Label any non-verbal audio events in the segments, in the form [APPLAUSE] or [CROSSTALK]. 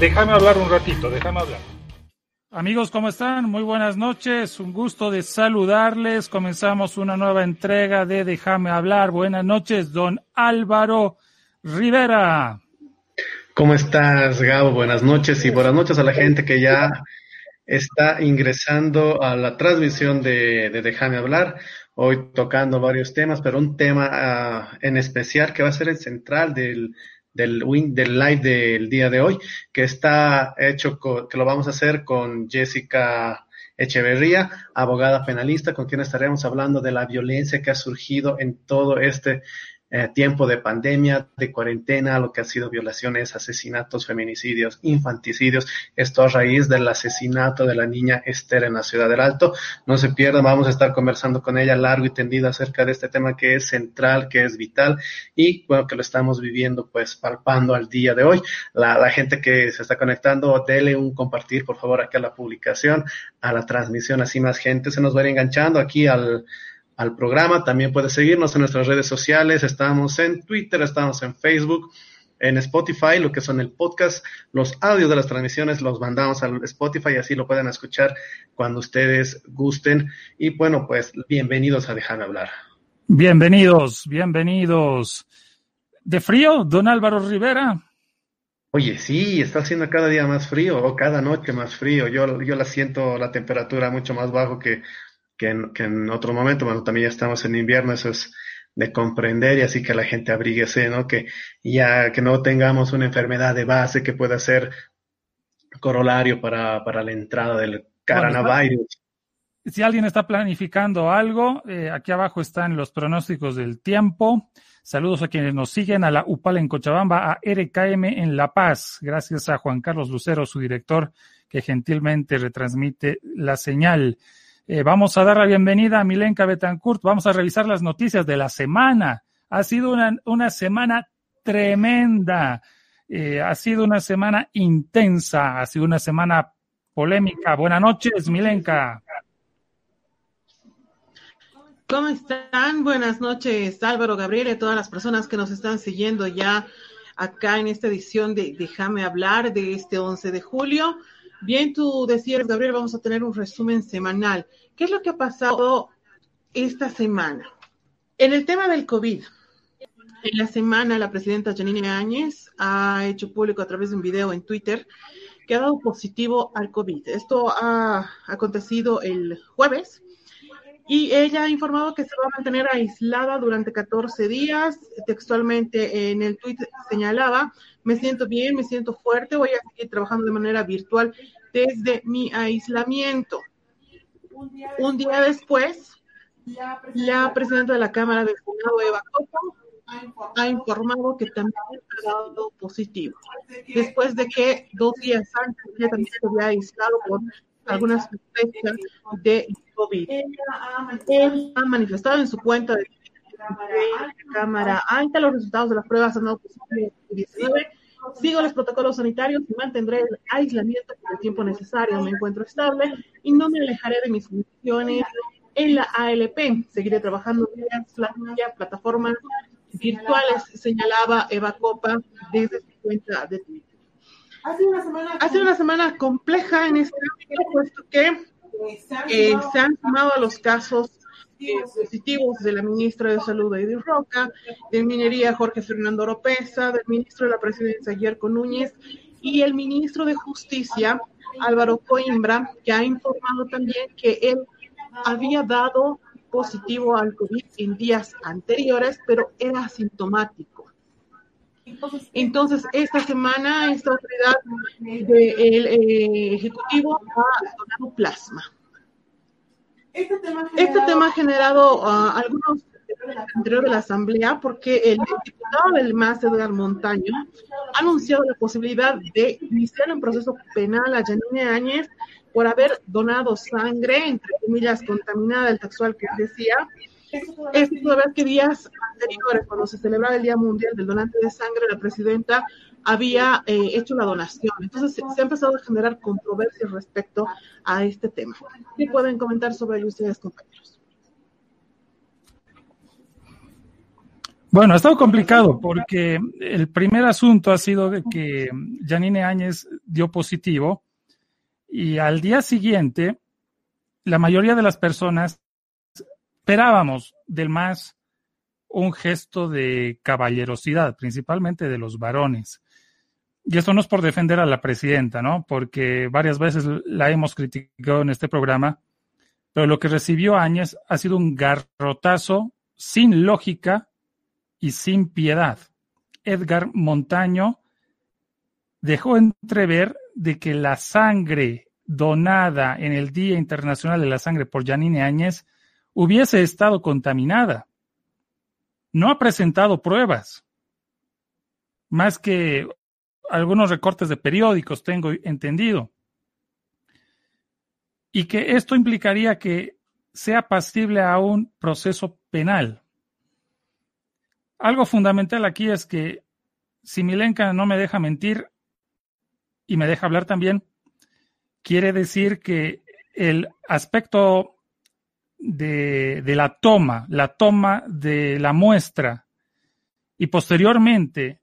déjame hablar un ratito, déjame hablar. Amigos, ¿cómo están? Muy buenas noches. Un gusto de saludarles. Comenzamos una nueva entrega de Déjame hablar. Buenas noches, don Álvaro Rivera. ¿Cómo estás, Gabo? Buenas noches y buenas noches a la gente que ya está ingresando a la transmisión de, de Déjame hablar. Hoy tocando varios temas, pero un tema uh, en especial que va a ser el central del, del, del live del día de hoy, que está hecho, con, que lo vamos a hacer con Jessica Echeverría, abogada penalista, con quien estaremos hablando de la violencia que ha surgido en todo este eh, tiempo de pandemia, de cuarentena, lo que ha sido violaciones, asesinatos, feminicidios, infanticidios, esto a raíz del asesinato de la niña Esther en la ciudad del Alto. No se pierdan, vamos a estar conversando con ella largo y tendido acerca de este tema que es central, que es vital y bueno, que lo estamos viviendo pues palpando al día de hoy. La, la gente que se está conectando, dele un compartir por favor aquí a la publicación, a la transmisión, así más gente se nos va a ir enganchando aquí al al programa. También puedes seguirnos en nuestras redes sociales. Estamos en Twitter, estamos en Facebook, en Spotify, lo que son el podcast. Los audios de las transmisiones los mandamos al Spotify, así lo pueden escuchar cuando ustedes gusten. Y bueno, pues bienvenidos a Dejarme hablar. Bienvenidos, bienvenidos. ¿De frío, don Álvaro Rivera? Oye, sí, está haciendo cada día más frío o cada noche más frío. Yo, yo la siento la temperatura mucho más bajo que que en, que en otro momento, bueno, también ya estamos en invierno, eso es de comprender y así que la gente abríguese, ¿no? Que ya que no tengamos una enfermedad de base que pueda ser corolario para, para la entrada del coronavirus. si alguien está planificando algo, eh, aquí abajo están los pronósticos del tiempo. Saludos a quienes nos siguen, a la UPAL en Cochabamba, a RKM en La Paz. Gracias a Juan Carlos Lucero, su director, que gentilmente retransmite la señal. Eh, vamos a dar la bienvenida a Milenka Betancourt. Vamos a revisar las noticias de la semana. Ha sido una, una semana tremenda. Eh, ha sido una semana intensa. Ha sido una semana polémica. Buenas noches, Milenka. ¿Cómo están? Buenas noches, Álvaro Gabriel y todas las personas que nos están siguiendo ya acá en esta edición de Déjame hablar de este 11 de julio. Bien, tú decías, Gabriel, vamos a tener un resumen semanal. ¿Qué es lo que ha pasado esta semana? En el tema del COVID, en la semana la presidenta Janine Áñez ha hecho público a través de un video en Twitter que ha dado positivo al COVID. Esto ha acontecido el jueves y ella ha informado que se va a mantener aislada durante 14 días. Textualmente en el tweet señalaba, me siento bien, me siento fuerte, voy a seguir trabajando de manera virtual desde mi aislamiento. Un día después, la presidenta de la Cámara de Senado, Eva Copa, ha informado que también ha dado positivo, después de que dos días antes ella también se había aislado por algunas sospechas de COVID. Él ha manifestado en su cuenta de, la Cámara Alta los resultados de las pruebas han dado positivo 19 Sigo los protocolos sanitarios y mantendré el aislamiento por el tiempo necesario. Me encuentro estable y no me alejaré de mis funciones en la ALP. Seguiré trabajando vía plataformas virtuales, señalaba Eva Copa desde su cuenta de Twitter. Ha sido una semana, ha sido una semana compleja en este ámbito, puesto que eh, se han sumado a los casos positivos de la ministra de Salud, Edith Roca, de Minería, Jorge Fernando Oropesa, del ministro de la Presidencia, Yerko Núñez, y el ministro de Justicia, Álvaro Coimbra, que ha informado también que él había dado positivo al COVID en días anteriores, pero era asintomático. Entonces, esta semana, esta autoridad del eh, Ejecutivo ha donado plasma. Este tema ha generado, este tema ha generado uh, algunos de la Asamblea porque el diputado del MAS, Edgar Montaño, ha anunciado la posibilidad de iniciar un proceso penal a Janine Áñez por haber donado sangre, entre comillas, contaminada, el textual que decía. Esto toda vez que días anteriores, cuando se celebraba el Día Mundial del Donante de Sangre, la presidenta había eh, hecho la donación. Entonces se, ha empezado a generar controversias respecto a este tema. ¿Qué pueden comentar sobre ello ustedes, compañeros? Bueno, ha estado complicado porque el primer asunto ha sido de que Janine Áñez dio positivo y al día siguiente la mayoría de las personas esperábamos del MAS un gesto de caballerosidad, principalmente de los varones. Y esto no es por defender a la presidenta, ¿no? Porque varias veces la hemos criticado en este programa, pero lo que recibió Áñez ha sido un garrotazo sin lógica y sin piedad. Edgar Montaño dejó entrever de que la sangre donada en el Día Internacional de la Sangre por Janine Áñez hubiese estado contaminada. No ha presentado pruebas, más que algunos recortes de periódicos, tengo entendido. Y que esto implicaría que sea pasible a un proceso penal. Algo fundamental aquí es que si Milenka no me deja mentir y me deja hablar también, quiere decir que el aspecto de, de, la toma, la toma de la muestra y posteriormente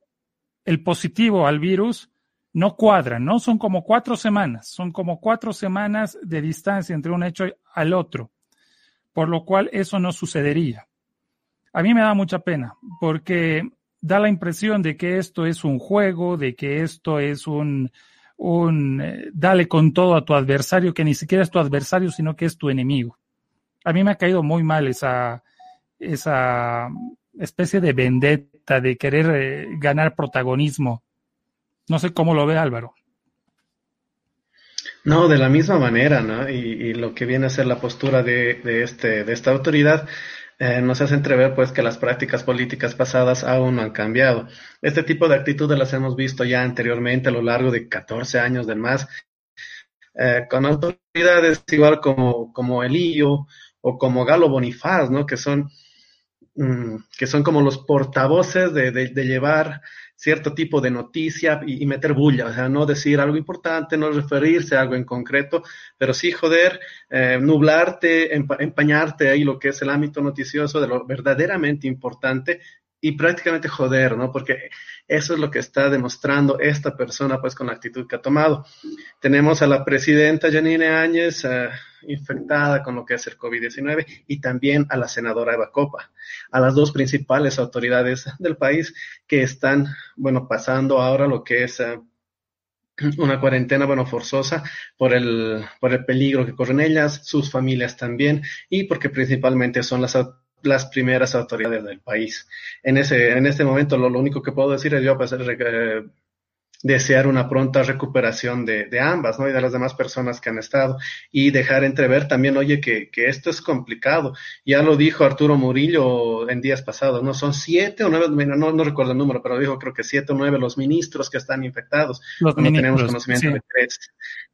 el positivo al virus no cuadran, ¿no? Son como cuatro semanas, son como cuatro semanas de distancia entre un hecho al otro, por lo cual eso no sucedería. A mí me da mucha pena porque da la impresión de que esto es un juego, de que esto es un, un eh, dale con todo a tu adversario, que ni siquiera es tu adversario, sino que es tu enemigo. A mí me ha caído muy mal esa, esa especie de vendetta, de querer eh, ganar protagonismo. No sé cómo lo ve Álvaro. No, de la misma manera, ¿no? Y, lo que viene a ser la postura de, de, este, de esta autoridad eh, nos hace entrever pues que las prácticas políticas pasadas aún no han cambiado. Este tipo de actitudes las hemos visto ya anteriormente a lo largo de 14 años de más, eh, con autoridades igual como, como Elillo o como Galo Bonifaz, ¿no? Que son, que son como los portavoces de, de, llevar cierto tipo de noticia y, meter bulla, o sea, no decir algo importante, no referirse a algo en concreto, pero sí joder, eh, nublarte, empañarte ahí lo que es el ámbito noticioso de lo verdaderamente importante y prácticamente joder, ¿no? Porque eso es lo que está demostrando esta persona, pues, con la actitud que ha tomado. Tenemos a la presidenta Janine Áñez uh, infectada con lo que es el COVID-19 y también a la senadora Eva Copa, a las dos principales autoridades del país que están, bueno, pasando ahora lo que es uh, una cuarentena, bueno, forzosa por el, por el peligro que corren ellas, sus familias también, y porque principalmente son las autoridades las primeras autoridades del país. En ese, en este momento lo, lo único que puedo decir es yo pues, eh, desear una pronta recuperación de, de, ambas, ¿no? Y de las demás personas que han estado. Y dejar entrever también, oye, que, que esto es complicado. Ya lo dijo Arturo Murillo en días pasados, ¿no? Son siete o nueve, no, no recuerdo el número, pero dijo creo que siete o nueve los ministros que están infectados. Los no tenemos conocimiento sí. de tres,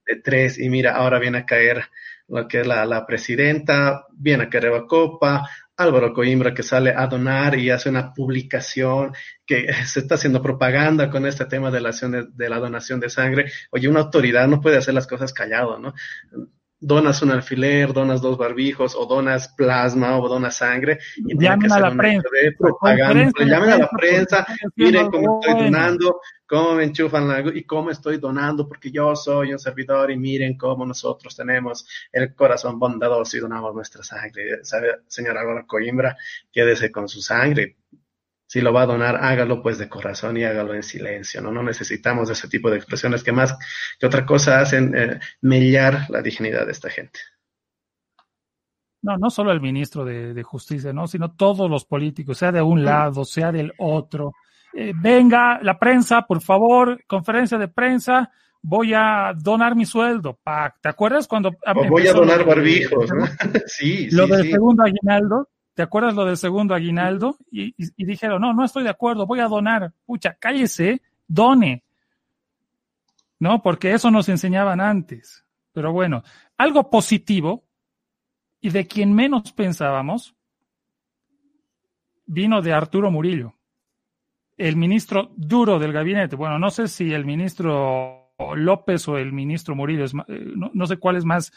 de tres. Y mira, ahora viene a caer lo que es la, la presidenta, viene a caer Eva Copa, Álvaro Coimbra que sale a donar y hace una publicación que [LAUGHS] se está haciendo propaganda con este tema de la, de, la donación de sangre. Oye, una autoridad no puede hacer las cosas callado, ¿no? Donas un alfiler, donas dos barbijos, o donas plasma, o donas sangre. Y llamen a la prensa. Propaganda. Llamen a la prensa, miren cómo estoy donando, cómo me enchufan la, y cómo estoy donando, porque yo soy un servidor y miren cómo nosotros tenemos el corazón bondadoso y donamos nuestra sangre. ¿Sabe, señor Álvaro Coimbra? Quédese con su sangre si lo va a donar, hágalo pues de corazón y hágalo en silencio, ¿no? No necesitamos ese tipo de expresiones que más que otra cosa hacen eh, mellar la dignidad de esta gente. No, no solo el ministro de, de, Justicia, ¿no? Sino todos los políticos, sea de un lado, sea del otro. Eh, venga, la prensa, por favor, conferencia de prensa, voy a donar mi sueldo. Pa, ¿Te acuerdas cuando... O voy a donar barbijos, ¿no? [LAUGHS] sí, Lo sí, del sí. segundo aguinaldo, ¿Te acuerdas lo del segundo aguinaldo? Y, y, y, dijeron, no, no estoy de acuerdo, voy a donar. Pucha, cállese, done. ¿No? Porque eso nos enseñaban antes. Pero bueno, algo positivo y de quien menos pensábamos vino de Arturo Murillo, el ministro duro del gabinete. Bueno, no sé si el ministro López o el ministro Murillo, es, no, no sé cuál es más,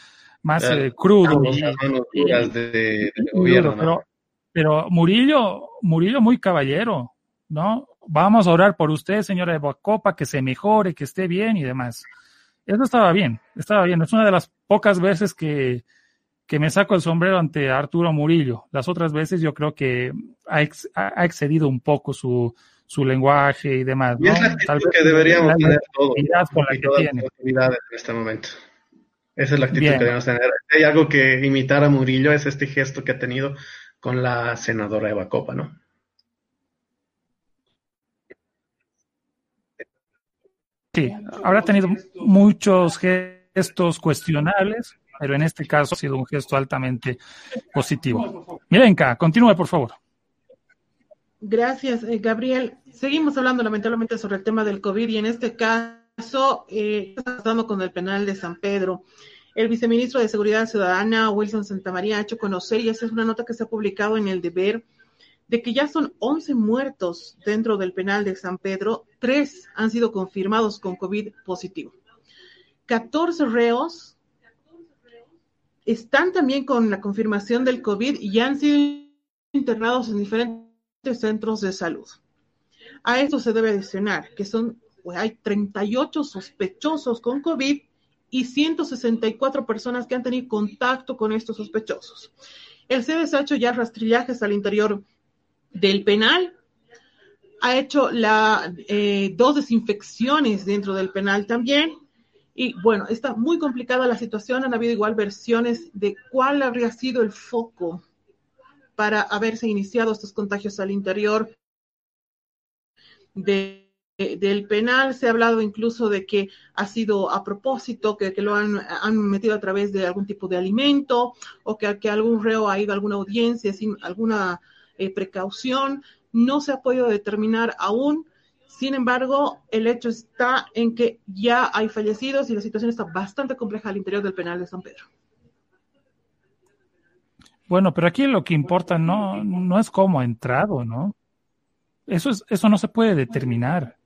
más eh, crudo. De, de gobierno, pero, pero Murillo, Murillo muy caballero, ¿no? Vamos a orar por usted, señora de Boacopa, que se mejore, que esté bien y demás. Eso estaba bien, estaba bien. Es una de las pocas veces que, que me saco el sombrero ante Arturo Murillo. Las otras veces yo creo que ha, ha excedido un poco su, su lenguaje y demás. Y es la actitud que deberíamos tener todos. Con la que tiene. en este momento. Esa es la actitud que debemos tener. hay algo que imitar a Murillo, es este gesto que ha tenido con la senadora Eva Copa, ¿no? Sí, habrá tenido muchos gestos cuestionables, pero en este caso ha sido un gesto altamente positivo. Mirenka, continúe, por favor. Gracias, eh, Gabriel. Seguimos hablando lamentablemente sobre el tema del COVID y en este caso eh, estamos con el penal de San Pedro. El viceministro de Seguridad Ciudadana, Wilson Santamaría, ha hecho conocer, y esa es una nota que se ha publicado en el deber, de que ya son 11 muertos dentro del penal de San Pedro, tres han sido confirmados con COVID positivo. 14 reos están también con la confirmación del COVID y han sido internados en diferentes centros de salud. A esto se debe adicionar que son, pues, hay 38 sospechosos con COVID y 164 personas que han tenido contacto con estos sospechosos. El CDC ha hecho ya rastrillajes al interior del penal, ha hecho la, eh, dos desinfecciones dentro del penal también. Y bueno, está muy complicada la situación. Han habido igual versiones de cuál habría sido el foco para haberse iniciado estos contagios al interior del penal. Se ha hablado incluso de que ha sido a propósito, que, lo han, metido a través de algún tipo de alimento o que, que algún reo ha ido a alguna audiencia sin alguna eh, precaución. No se ha podido determinar aún. Sin embargo, el hecho está en que ya hay fallecidos y la situación está bastante compleja al interior del penal de San Pedro. Bueno, pero aquí lo que importa no, no es cómo ha entrado, ¿no? Eso, es, eso no se puede determinar.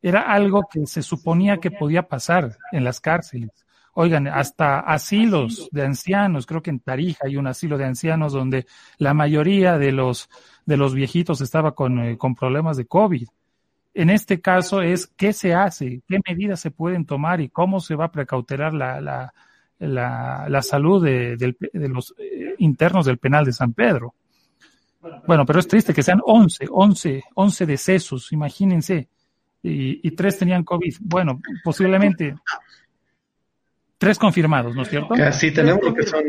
Era algo que se suponía que podía pasar en las cárceles. Oigan, hasta asilos de ancianos, creo que en Tarija hay un asilo de ancianos donde la mayoría de los, de los viejitos estaba con, eh, con problemas de COVID. En este caso es qué se hace, qué medidas se pueden tomar y cómo se va a precautelar la, la, la, la salud de, de, los eh, internos del penal de San Pedro. Bueno, pero es triste que sean 11, 11, 11 decesos, imagínense, y, y tres tenían COVID. Bueno, posiblemente tres confirmados, ¿no es cierto? Sí, tenemos lo que son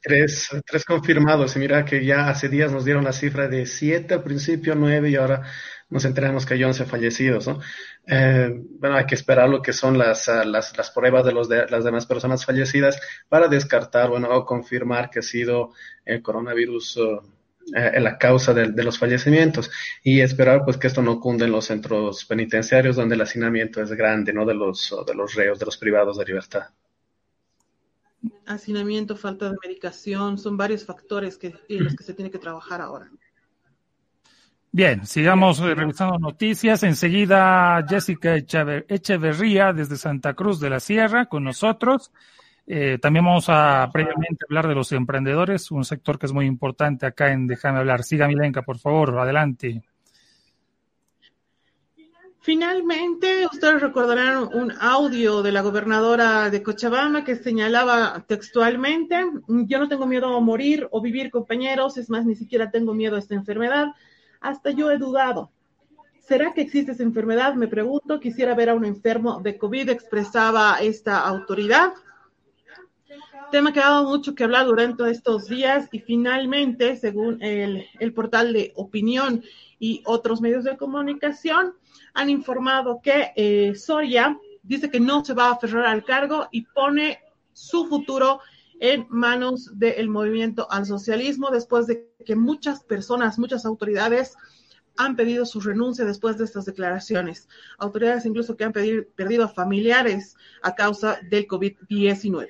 tres, tres confirmados. Y mira que ya hace días nos dieron la cifra de siete al principio, nueve y ahora nos enteramos que hay 11 fallecidos, ¿no? Eh, bueno, hay que esperar lo que son las, ah, las, las pruebas de, los de las demás personas fallecidas para descartar, bueno, o confirmar que ha sido el coronavirus eh, la causa de, de, los fallecimientos y esperar pues que esto no cunde en los centros penitenciarios donde el hacinamiento es grande, ¿no? De los, de los reos, de los privados de libertad. Hacinamiento, falta de medicación, son varios factores que, en los que se tiene que trabajar ahora. Bien, sigamos eh, revisando noticias. Enseguida Jessica Echeverría desde Santa Cruz de la Sierra con nosotros. Eh, también vamos a previamente hablar de los emprendedores, un sector que es muy importante acá en Déjame hablar. Siga Milenka, por favor, adelante. Finalmente, ustedes recordarán un audio de la gobernadora de Cochabamba que señalaba textualmente, yo no tengo miedo a morir o vivir compañeros, es más, ni siquiera tengo miedo a esta enfermedad hasta yo he dudado. ¿Será que existe esa enfermedad? Me pregunto. Quisiera ver a un enfermo de COVID, expresaba esta autoridad. Tema que ha dado mucho que hablar durante estos días y finalmente, según el, portal de opinión y otros medios de comunicación, han informado que eh, Soria dice que no se va a aferrar al cargo y pone su futuro en manos del movimiento al socialismo después de que muchas personas, muchas autoridades han pedido su renuncia después de estas declaraciones. Autoridades incluso que han perdido a familiares a causa del COVID-19.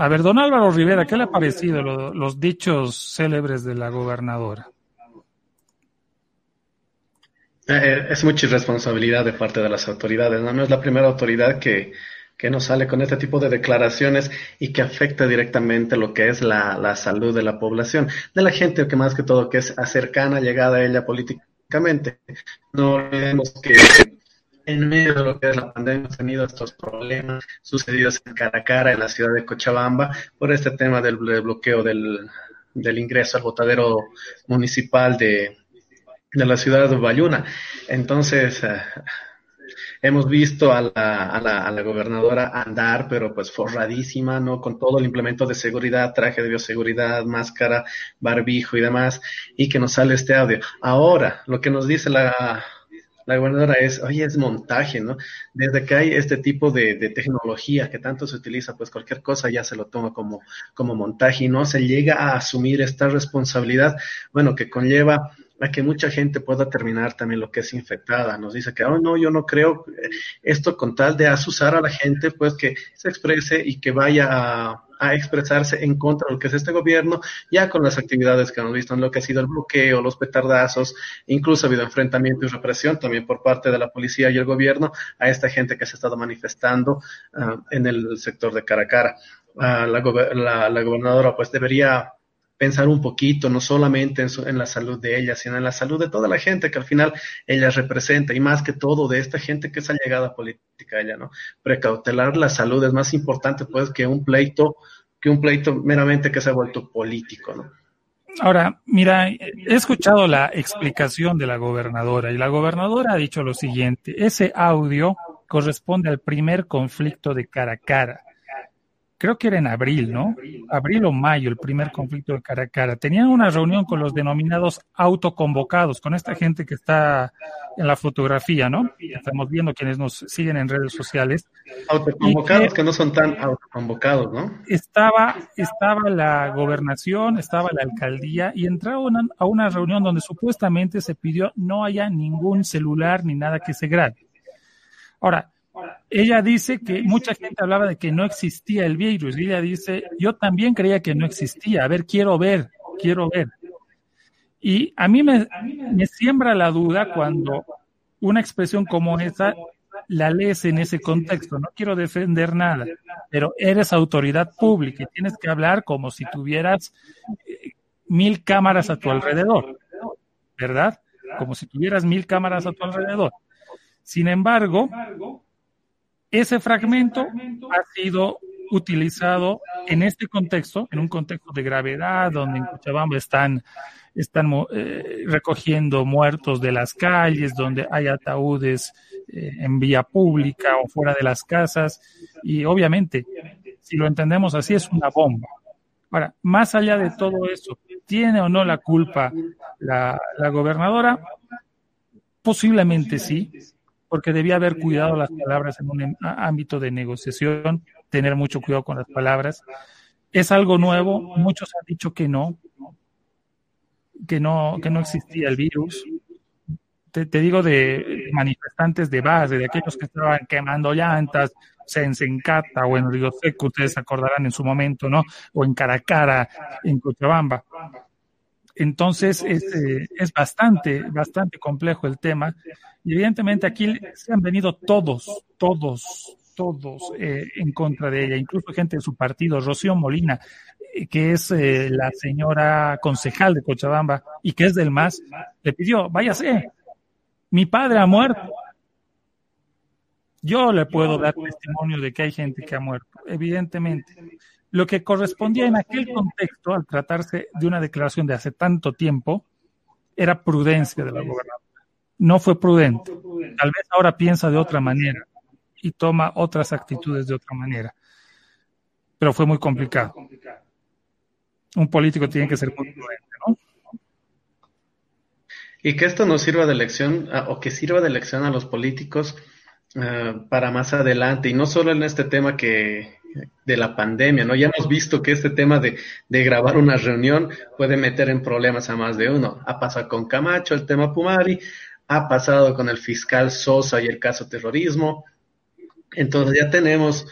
A ver, don Álvaro Rivera, ¿qué le ha parecido los dichos célebres de la gobernadora? Eh, es mucha irresponsabilidad de parte de las autoridades, ¿no? Es la primera autoridad que, que no sale con este tipo de declaraciones y que afecta directamente lo que es la, la salud de la población, de la gente que más que todo que es cercana, llegada a ella políticamente. No olvidemos que en medio de lo que es la pandemia hemos tenido estos problemas sucedidos en cara a cara en la ciudad de Cochabamba por este tema del bloqueo del, ingreso al botadero municipal de, de la ciudad de Bayuna. Entonces, eh, hemos visto a la, a, la, a la, gobernadora andar, pero pues forradísima, ¿no? Con todo el implemento de seguridad, traje de bioseguridad, máscara, barbijo y demás, y que nos sale este audio. Ahora, lo que nos dice la, la gobernadora es, oye, es montaje, ¿no? Desde que hay este tipo de, tecnología que tanto se utiliza, pues cualquier cosa ya se lo toma como, como montaje y no se llega a asumir esta responsabilidad, bueno, que conlleva a que mucha gente pueda terminar también lo que es infectada. Nos dice que, oh, no, yo no creo esto con tal de asusar a la gente, pues que se exprese y que vaya a, expresarse en contra de lo que es este gobierno, ya con las actividades que hemos visto en lo que ha sido el bloqueo, los petardazos, incluso ha habido enfrentamiento y represión también por parte de la policía y el gobierno a esta gente que se ha estado manifestando uh, en el sector de cara a cara. Uh, la, la, la gobernadora pues debería pensar un poquito, no solamente en, su, en, la salud de ella, sino en la salud de toda la gente que al final ella representa y más que todo de esta gente que es allegada política ella, ¿no? Precautelar la salud es más importante pues que un pleito, que un pleito meramente que se ha vuelto político, ¿no? Ahora, mira, he escuchado la explicación de la gobernadora y la gobernadora ha dicho lo siguiente, ese audio corresponde al primer conflicto de cara a cara creo que era en abril, ¿no? Abril o mayo, el primer conflicto de cara a cara. Tenían una reunión con los denominados autoconvocados, con esta gente que está en la fotografía, ¿no? Estamos viendo quienes nos siguen en redes sociales. Autoconvocados que, que, no son tan autoconvocados, ¿no? Estaba, estaba la gobernación, estaba la alcaldía y entraron a una reunión donde supuestamente se pidió no haya ningún celular ni nada que se grabe. Ahora, ella dice que mucha gente hablaba de que no existía el virus y ella dice, yo también creía que no existía, a ver, quiero ver, quiero ver. Y a mí me, me siembra la duda cuando una expresión como esa la lees en ese contexto. No quiero defender nada, pero eres autoridad pública y tienes que hablar como si tuvieras eh, mil cámaras a tu alrededor, ¿verdad? Como si tuvieras mil cámaras a tu alrededor. Sin embargo, ese fragmento ha sido utilizado en este contexto, en un contexto de gravedad, donde en Cochabamba están, están eh, recogiendo muertos de las calles, donde hay ataúdes eh, en vía pública o fuera de las casas, y obviamente, si lo entendemos así, es una bomba. Ahora, más allá de todo eso, ¿tiene o no la culpa la, la gobernadora? Posiblemente sí, porque debía haber cuidado las palabras en un ámbito de negociación, tener mucho cuidado con las palabras. Es algo nuevo, muchos han dicho que no, que no, que no existía el virus. Te, te digo de manifestantes de base, de aquellos que estaban quemando llantas, en Sencata o en Río Seco, ustedes acordarán en su momento, ¿no? O en Caracara, en Cochabamba. Entonces es, eh, es bastante, bastante complejo el tema. Y evidentemente aquí se han venido todos, todos, todos eh, en contra de ella, incluso gente de su partido, Rocío Molina, eh, que es eh, la señora concejal de Cochabamba y que es del MAS, le pidió, váyase, mi padre ha muerto. Yo le puedo dar testimonio de que hay gente que ha muerto, evidentemente. Lo que correspondía en aquel contexto, al tratarse de una declaración de hace tanto tiempo, era prudencia de la gobernadora. No fue prudente. Tal vez ahora piensa de otra manera y toma otras actitudes de otra manera. Pero fue muy complicado. Un político tiene que ser muy prudente, ¿no? Y que esto nos sirva de lección, o que sirva de lección a los políticos uh, para más adelante, y no solo en este tema que, de la pandemia, ¿no? Ya hemos visto que este tema de, de, grabar una reunión puede meter en problemas a más de uno. Ha pasado con Camacho, el tema Pumari, ha pasado con el fiscal Sosa y el caso terrorismo. Entonces ya tenemos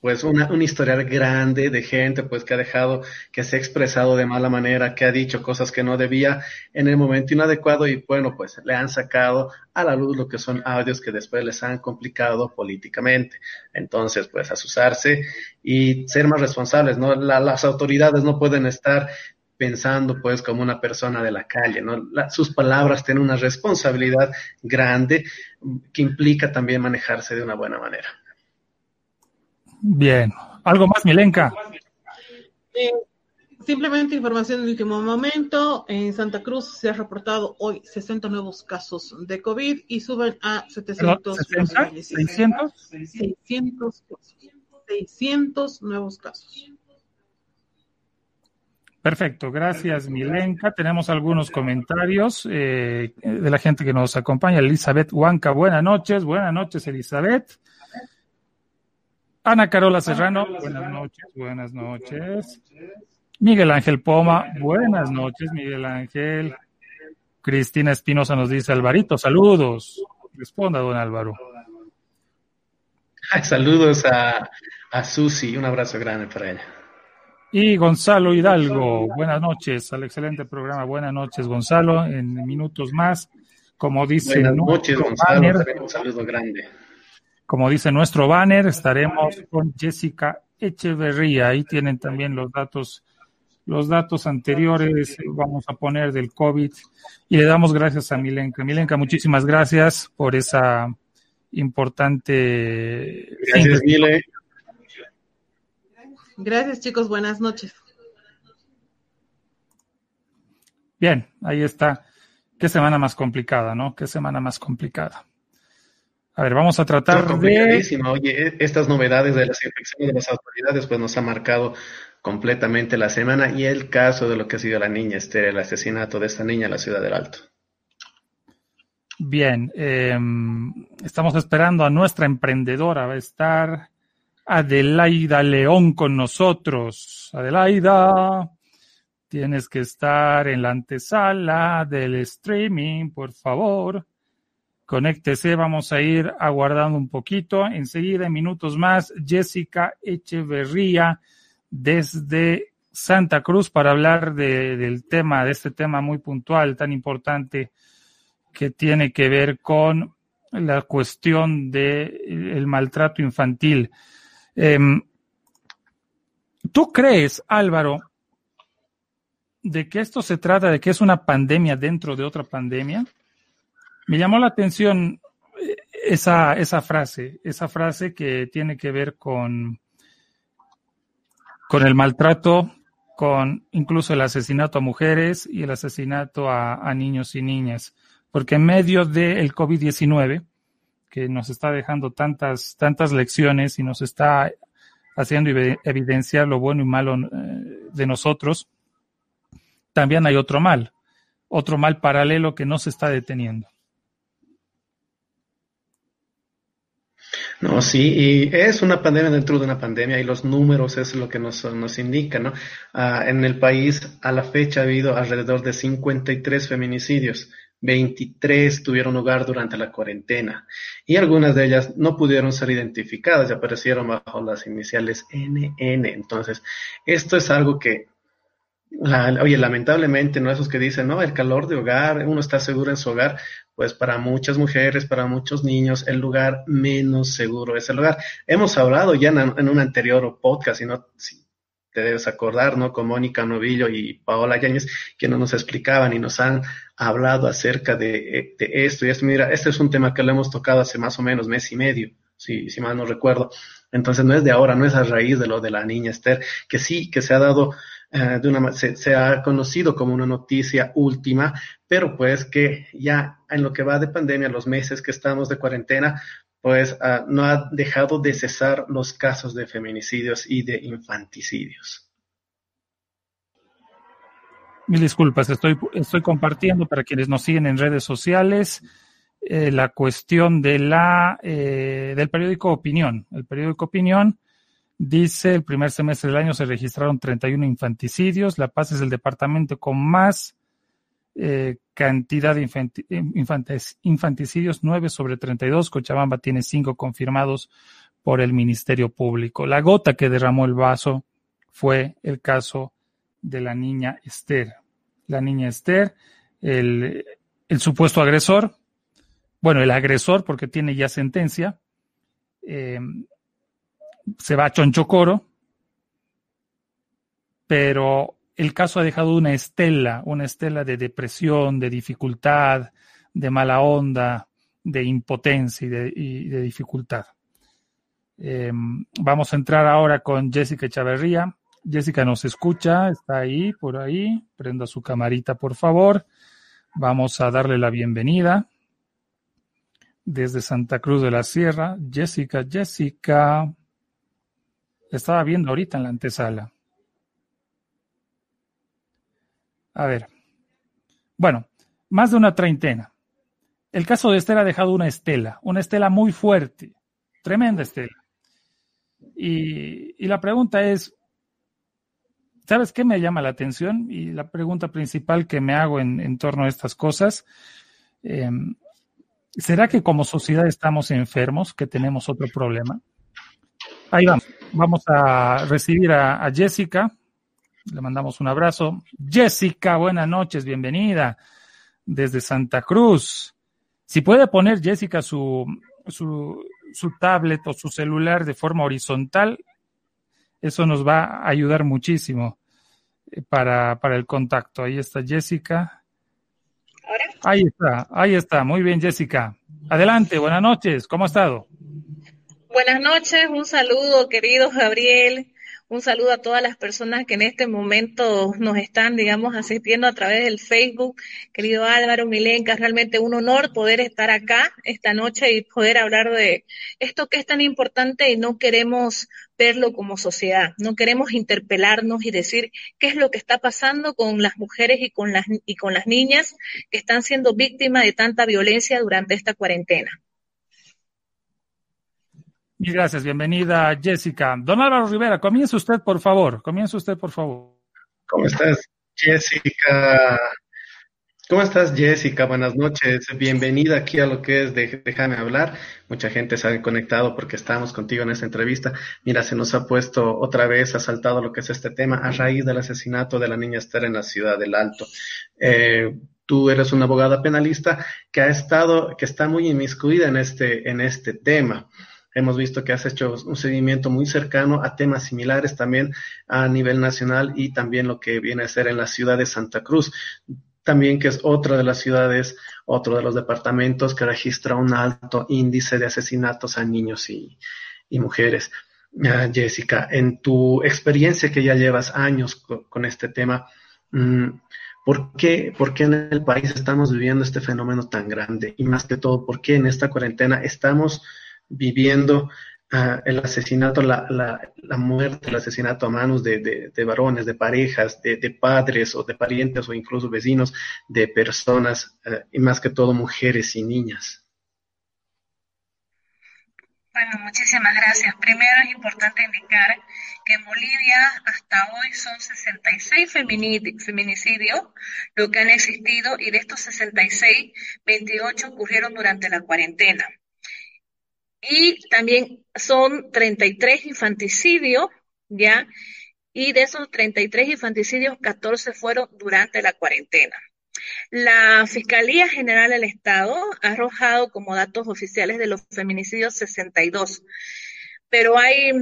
pues una, un historial grande de gente pues que ha dejado, que se ha expresado de mala manera, que ha dicho cosas que no debía en el momento inadecuado y bueno, pues le han sacado a la luz lo que son audios que después les han complicado políticamente. Entonces, pues asusarse y ser más responsables, ¿no? las autoridades no pueden estar pensando pues como una persona de la calle, ¿no? sus palabras tienen una responsabilidad grande que implica también manejarse de una buena manera. Bien. ¿Algo más, Milenka? Eh, simplemente información de último momento. En Santa Cruz se ha reportado hoy 60 nuevos casos de COVID y suben a 700. 600? 600 600 nuevos casos. Perfecto, gracias Milenka. Tenemos algunos comentarios eh, de la gente que nos acompaña. Elizabeth Huanca, buenas noches, buenas noches Elizabeth. Ana Carola Serrano, buenas noches, buenas noches. Miguel Ángel Poma, buenas noches, Miguel Ángel. Cristina Espinosa nos dice, Alvarito, saludos. Responda, don Álvaro. Saludos a, a Susi, un abrazo grande para ella. Y Gonzalo Hidalgo, buenas noches al excelente programa. Buenas noches, Gonzalo. En minutos más, como dice. Buenas noches, Gonzalo. un saludo grande. Como dice nuestro banner, estaremos con Jessica Echeverría. Ahí tienen también los datos, los datos anteriores, vamos a poner del COVID. Y le damos gracias a Milenka. Milenka, muchísimas gracias por esa importante. Gracias, Mile. Gracias, chicos. Buenas noches. Bien, ahí está. Qué semana más complicada, ¿no? Qué semana más complicada. A ver, vamos a tratar de... Oye, e, estas novedades de las infecciones de las autoridades pues nos ha marcado completamente la semana y el caso de lo que ha sido la niña este, el asesinato de esta niña en la ciudad del Alto. Bien, em, estamos esperando a nuestra emprendedora, va a estar Adelaida León con nosotros. Adelaida, tienes que estar en la antesala del streaming, por favor. Conéctese, vamos a ir aguardando un poquito. Enseguida, en minutos más, Jessica Echeverría desde Santa Cruz para hablar del tema, de este tema muy puntual, tan importante, que tiene que ver con la cuestión del maltrato infantil. Em, ¿Tú crees, Álvaro, de que esto se trata de que es una pandemia dentro de otra pandemia? Me llamó la atención eh, esa, esa frase, esa frase que tiene que ver con, con el maltrato, con incluso el asesinato a mujeres y el asesinato a, niños y niñas. Porque en medio del COVID-19, que nos está dejando tantas, tantas lecciones y nos está haciendo evidenciar lo bueno y malo eh, de nosotros, también hay otro mal, otro mal paralelo que no se está deteniendo. No, sí, y es una pandemia dentro de una pandemia y los números es lo que nos, nos indica, ¿no? Ah, en el país a la fecha ha habido alrededor de 53 feminicidios, 23 tuvieron lugar durante la cuarentena y algunas de ellas no pudieron ser identificadas y aparecieron bajo las iniciales NN. Entonces, esto es algo que oye, lamentablemente, ¿no? Esos que dicen, no, el calor de hogar, uno está seguro en su hogar, pues para muchas mujeres, para muchos niños, el lugar menos seguro es el hogar. Hemos hablado ya en, un anterior podcast, y no, si te debes acordar, ¿no? Con Mónica Novillo y Paola Yáñez, que nos explicaban y nos han hablado acerca de, esto y esto. Mira, este es un tema que lo hemos tocado hace más o menos mes y medio, si, si mal no recuerdo. Entonces no es de ahora, no es a raíz de lo de la niña Esther, que sí, que se ha dado eh, de una, se, ha conocido como una noticia última, pero pues que ya en lo que va de pandemia, los meses que estamos de cuarentena, pues uh, no ha dejado de cesar los casos de feminicidios y de infanticidios. Mil disculpas, estoy, estoy compartiendo para quienes nos siguen en redes sociales eh, la cuestión de la, eh, del periódico Opinión. El periódico Opinión Dice, el primer semestre del año se registraron 31 infanticidios. La Paz es el departamento con más eh, cantidad de infanticidios, 9 sobre 32. Cochabamba tiene 5 confirmados por el Ministerio Público. La gota que derramó el vaso fue el caso de la niña Esther. La niña Esther, el, el supuesto agresor, bueno, el agresor, porque tiene ya sentencia, eh, se va a Chonchocoro, pero el caso ha dejado una estela, una estela de depresión, de dificultad, de mala onda, de impotencia y de, dificultad. Eh, vamos a entrar ahora con Jessica Echaverría. Jessica nos escucha, está ahí, por ahí. Prenda su camarita, por favor. Vamos a darle la bienvenida desde Santa Cruz de la Sierra. Jessica, Jessica. Estaba viendo ahorita en la antesala. A ver. Bueno, más de una treintena. El caso de Estela ha dejado una estela, una estela muy fuerte, tremenda estela. Y, la pregunta es, ¿sabes qué me llama la atención? Y la pregunta principal que me hago en, torno a estas cosas, em, ¿será que como sociedad estamos enfermos, que tenemos otro problema? Ahí vamos. Vamos a recibir a, Jessica. Le mandamos un abrazo. Jessica, buenas noches, bienvenida desde Santa Cruz. Si puede poner Jessica su, su, su tablet o su celular de forma horizontal, eso nos va a ayudar muchísimo eh, para, para el contacto. Ahí está Jessica. ¿Ahora? Ahí está, ahí está. Muy bien, Jessica. Adelante, buenas noches. ¿Cómo ha estado? Buenas noches, un saludo, querido Gabriel. Un saludo a todas las personas que en este momento nos están, digamos, asistiendo a través del Facebook. Querido Álvaro Milenca, realmente un honor poder estar acá esta noche y poder hablar de esto que es tan importante y no queremos verlo como sociedad. No queremos interpelarnos y decir qué es lo que está pasando con las mujeres y con las, y con las niñas que están siendo víctimas de tanta violencia durante esta cuarentena. Gracias, bienvenida Jessica. Don Álvaro Rivera, comience usted, por favor. Comience usted, por favor. ¿Cómo estás, Jessica? ¿Cómo estás, Jessica? Buenas noches. Bienvenida aquí a lo que es Déjame hablar. Mucha gente se ha conectado porque estamos contigo en esta entrevista. Mira, se nos ha puesto otra vez, ha saltado lo que es este tema a raíz del asesinato de la niña Esther en la ciudad del Alto. Eh, tú eres una abogada penalista que ha estado, que está muy inmiscuida en este, en este tema. Hemos visto que has hecho un seguimiento muy cercano a temas similares también a nivel nacional y también lo que viene a ser en la ciudad de Santa Cruz. También que es otra de las ciudades, otro de los departamentos que registra un alto índice de asesinatos a niños y, mujeres. Ah, Jessica, en tu experiencia que ya llevas años con, este tema, mm, ¿Por qué, ¿Por qué, en el país estamos viviendo este fenómeno tan grande? Y más que todo, ¿por qué en esta cuarentena estamos viviendo ah, el asesinato, la, la, la, muerte, el asesinato a manos de, de, varones, de parejas, de, de, padres o de parientes o incluso vecinos, de personas ah, y más que todo mujeres y niñas. Bueno, muchísimas gracias. Primero es importante indicar que en Bolivia hasta hoy son 66 feminicidios lo que han existido y de estos 66, 28 ocurrieron durante la cuarentena. Y también son 33 infanticidios, ¿ya? Y de esos 33 infanticidios, 14 fueron durante la cuarentena. La Fiscalía General del Estado ha arrojado como datos oficiales de los feminicidios 62, pero hay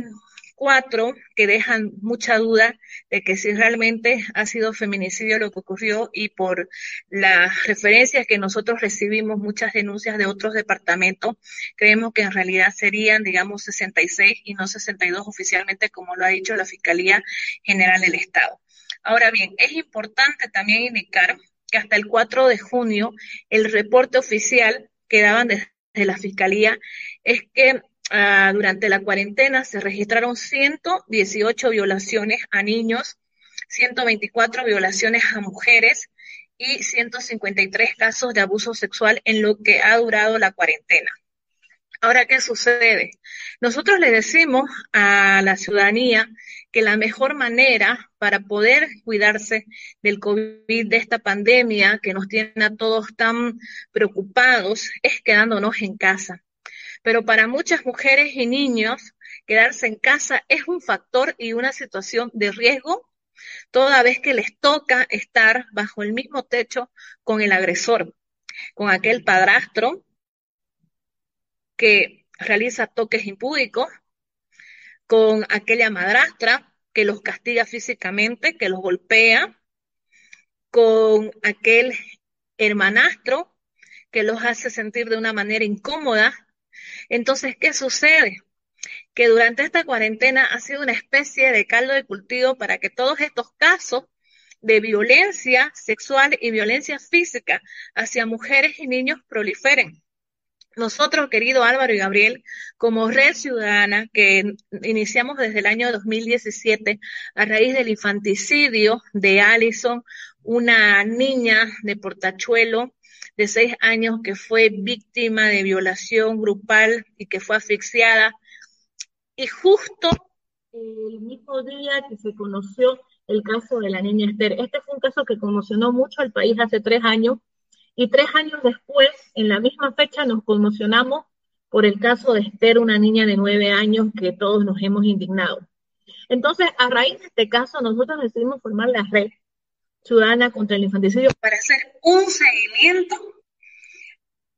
cuatro que dejan mucha duda de que si realmente ha sido feminicidio lo que ocurrió y por las referencias que nosotros recibimos muchas denuncias de otros departamentos, creemos que en realidad serían, digamos, 66 y no 62 oficialmente, como lo ha dicho la Fiscalía General del Estado. Ahora bien, es importante también indicar que hasta el 4 de junio el reporte oficial que daban desde la Fiscalía es que Ah, durante la cuarentena se registraron 118 violaciones a niños, 124 violaciones a mujeres y 153 casos de abuso sexual en lo que ha durado la cuarentena. Ahora, ¿qué sucede? Nosotros le decimos a la ciudadanía que la mejor manera para poder cuidarse del COVID, de esta pandemia que nos tiene a todos tan preocupados, es quedándonos en casa Pero para muchas mujeres y niños, quedarse en casa es un factor y una situación de riesgo toda vez que les toca estar bajo el mismo techo con el agresor, con aquel padrastro que realiza toques impúdicos, con aquella madrastra que los castiga físicamente, que los golpea, con aquel hermanastro que los hace sentir de una manera incómoda. Entonces, ¿qué sucede? Que durante esta cuarentena ha sido una especie de caldo de cultivo para que todos estos casos de violencia sexual y violencia física hacia mujeres y niños proliferen. Nosotros, querido Álvaro y Gabriel, como Red Ciudadana, que iniciamos desde el año 2017 a raíz del infanticidio de Allison, una niña de Portachuelo de seis años que fue víctima de violación grupal y que fue asfixiada. Y justo el mismo día que se conoció el caso de la niña Esther, este fue un caso que conmocionó mucho al país hace tres años y tres años después, en la misma fecha, nos conmocionamos por el caso de Esther, una niña de nueve años que todos nos hemos indignado. Entonces, a raíz de este caso, nosotros decidimos formar la red ciudadana contra el infanticidio. Para hacer un seguimiento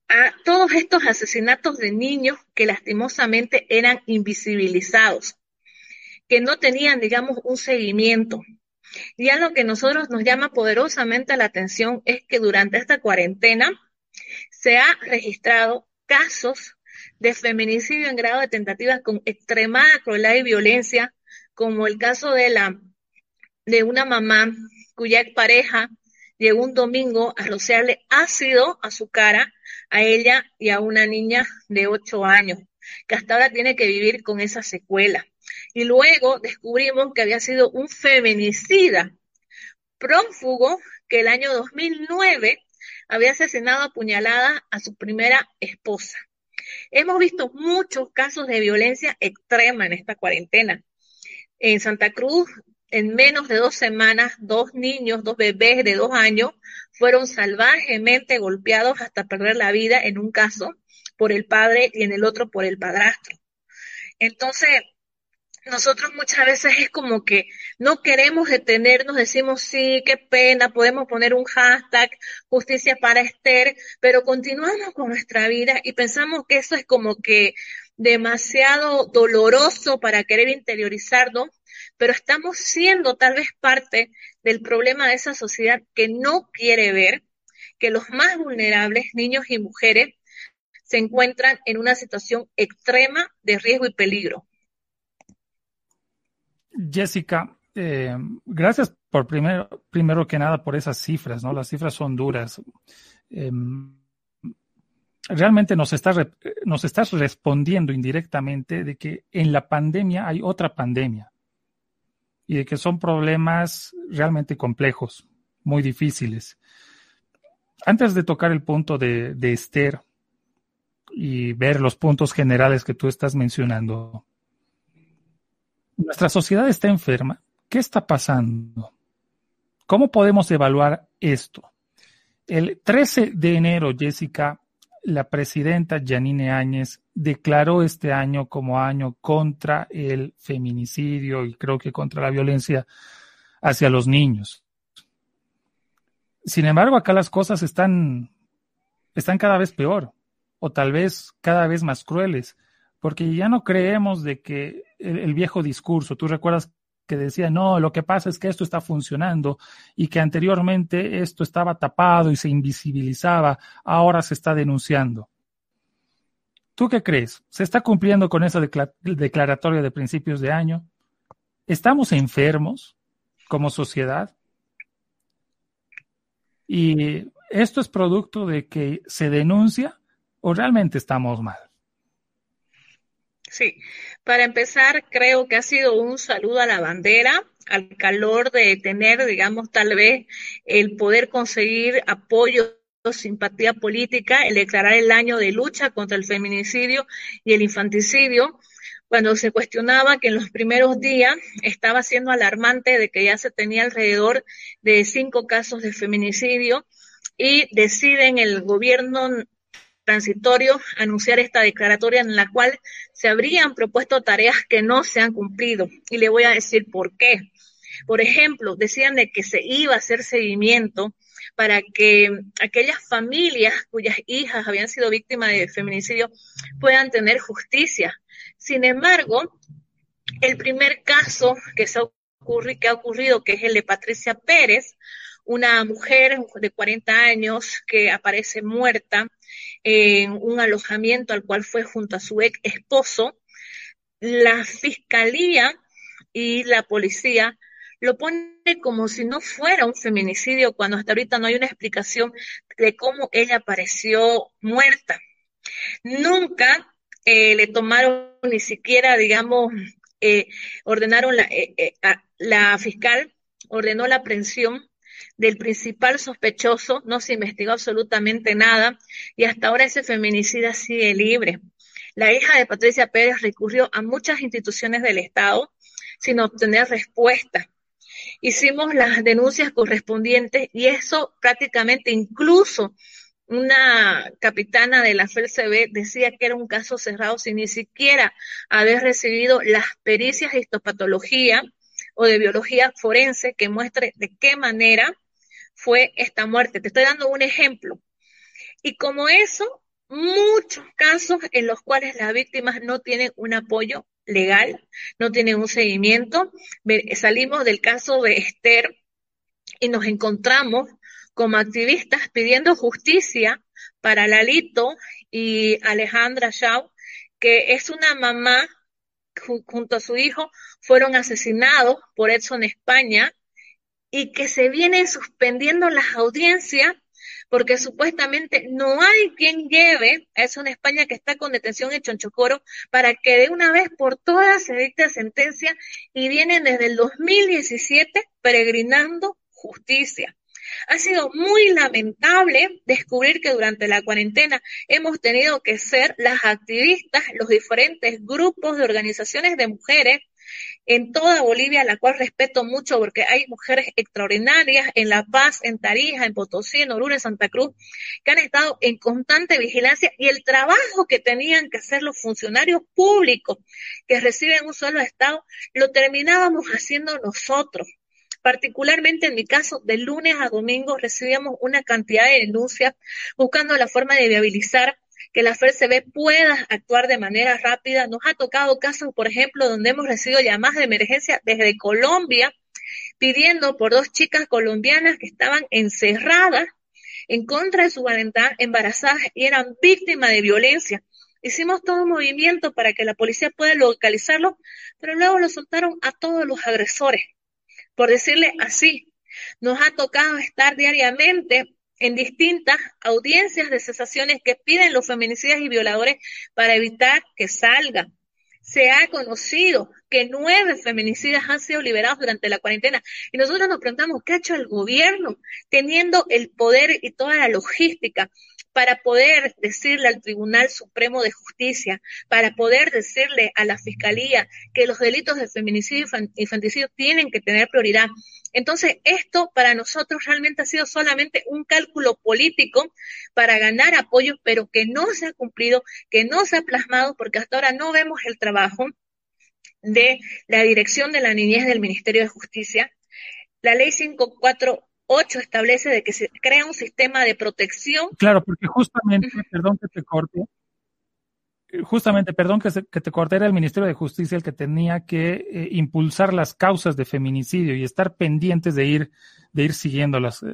a todos estos asesinatos de niños que lastimosamente eran invisibilizados, que no tenían, digamos, un seguimiento, y algo que nosotros nos llama poderosamente la atención es que durante esta cuarentena se ha registrado casos de feminicidio en grado de tentativa con extremada crueldad y violencia, como el caso de la de una mamá cuya pareja llegó un domingo a rociarle ácido a su cara a ella y a una niña de ocho años, que hasta ahora tiene que vivir con esa secuela y luego descubrimos que había sido un feminicida prófugo que el año 2009 había asesinado a puñalada a su primera esposa. Hemos visto muchos casos de violencia extrema en esta cuarentena. En Santa Cruz, en menos de dos semanas, dos niños, dos bebés de dos años fueron salvajemente golpeados hasta perder la vida en un caso por el padre y en el otro por el padrastro. Entonces, nosotros muchas veces es como que no queremos detenernos, decimos sí, qué pena, podemos poner un hashtag justicia para Esther, pero continuamos con nuestra vida y pensamos que eso es como que demasiado doloroso para querer interiorizarlo, pero estamos siendo tal vez parte del problema de esa sociedad que no quiere ver que los más vulnerables, niños y mujeres, se encuentran en una situación extrema de riesgo y peligro. Jessica, eh, gracias por primero, primero que nada por esas cifras, ¿no? Las cifras son duras. Em, realmente nos estás, nos estás respondiendo indirectamente de que en la pandemia hay otra pandemia y de que son problemas realmente complejos, muy difíciles. Antes de tocar el punto de, de Esther y ver los puntos generales que tú estás mencionando, nuestra sociedad está enferma. ¿Qué está pasando? ¿Cómo podemos evaluar esto? El 13 de enero, Jessica, la presidenta Janine Áñez declaró este año como año contra el feminicidio y creo que contra la violencia hacia los niños. Sin embargo, acá las cosas están, están cada vez peor o tal vez cada vez más crueles porque ya no creemos de que el, viejo discurso, tú recuerdas que decía, no, lo que pasa es que esto está funcionando y que anteriormente esto estaba tapado y se invisibilizaba, ahora se está denunciando. ¿Tú qué crees? ¿Se está cumpliendo con esa declaratoria de principios de año? ¿Estamos enfermos como sociedad? ¿Y esto es producto de que se denuncia o realmente estamos mal? Sí, para empezar, creo que ha sido un saludo a la bandera, al calor de tener, digamos, tal vez el poder conseguir apoyo simpatía política, el declarar el año de lucha contra el feminicidio y el infanticidio, cuando se cuestionaba que en los primeros días estaba siendo alarmante de que ya se tenía alrededor de cinco casos de feminicidio y deciden el gobierno transitorio anunciar esta declaratoria en la cual se habrían propuesto tareas que no se han cumplido. Y le voy a decir por qué. Por ejemplo, decían de que se iba a hacer seguimiento para que aquellas familias cuyas hijas habían sido víctimas de feminicidio puedan tener justicia. Sin embargo, el primer caso que, se que ha ocurrido, que es el de Patricia Pérez, una mujer de 40 años que aparece muerta en un alojamiento al cual fue junto a su ex esposo, la fiscalía y la policía lo pone como si no fuera un feminicidio cuando hasta ahorita no hay una explicación de cómo ella apareció muerta. Nunca eh, le tomaron ni siquiera, digamos, eh, ordenaron la, eh, la fiscal ordenó la aprehensión del principal sospechoso, no se investigó absolutamente nada y hasta ahora ese feminicida sigue libre. La hija de Patricia Pérez recurrió a muchas instituciones del Estado sin obtener respuesta hicimos las denuncias correspondientes y eso prácticamente incluso una capitana de la FELCB decía que era un caso cerrado sin ni siquiera haber recibido las pericias de histopatología o de biología forense que muestre de qué manera fue esta muerte. Te estoy dando un ejemplo. Y como eso, muchos casos en los cuales las víctimas no tienen un apoyo legal, no tiene un seguimiento. Salimos del caso de Esther y nos encontramos como activistas pidiendo justicia para Lalito y Alejandra Shaw, que es una mamá junto a su hijo, fueron asesinados por Edson España y que se vienen suspendiendo las audiencias porque supuestamente no hay quien lleve a eso en España que está con detención en Chonchocoro para que de una vez por todas se dicte sentencia y vienen desde el 2017 peregrinando justicia. Ha sido muy lamentable descubrir que durante la cuarentena hemos tenido que ser las activistas, los diferentes grupos de organizaciones de mujeres en toda Bolivia, la cual respeto mucho porque hay mujeres extraordinarias en La Paz, en Tarija, en Potosí, en Oruro, en Santa Cruz, que han estado en constante vigilancia y el trabajo que tenían que hacer los funcionarios públicos que reciben un solo Estado, lo terminábamos haciendo nosotros. Particularmente en mi caso, de lunes a domingo recibíamos una cantidad de denuncias buscando la forma de viabilizar que la FERCB pueda actuar de manera rápida. Nos ha tocado casos, por ejemplo, donde hemos recibido llamadas de emergencia desde Colombia pidiendo por dos chicas colombianas que estaban encerradas en contra de su voluntad, embarazadas y eran víctimas de violencia. Hicimos todo un movimiento para que la policía pueda localizarlo, pero luego lo soltaron a todos los agresores. Por decirle así, nos ha tocado estar diariamente en distintas audiencias de cesaciones que piden los feminicidas y violadores para evitar que salgan. Se ha conocido que nueve feminicidas han sido liberados durante la cuarentena y nosotros nos preguntamos qué ha hecho el gobierno teniendo el poder y toda la logística para poder decirle al Tribunal Supremo de Justicia, para poder decirle a la Fiscalía que los delitos de feminicidio y infanticidio tienen que tener prioridad. Entonces, esto para nosotros realmente ha sido solamente un cálculo político para ganar apoyo, pero que no se ha cumplido, que no se ha plasmado, porque hasta ahora no vemos el trabajo de la Dirección de la Niñez del Ministerio de Justicia. La ley 54 8 establece de que se crea un sistema de protección. Claro, porque justamente, perdón que te corte, justamente, perdón que, que, te corte, era el Ministerio de Justicia el que tenía que eh, impulsar las causas de feminicidio y estar pendientes de ir, de ir siguiendo las, eh,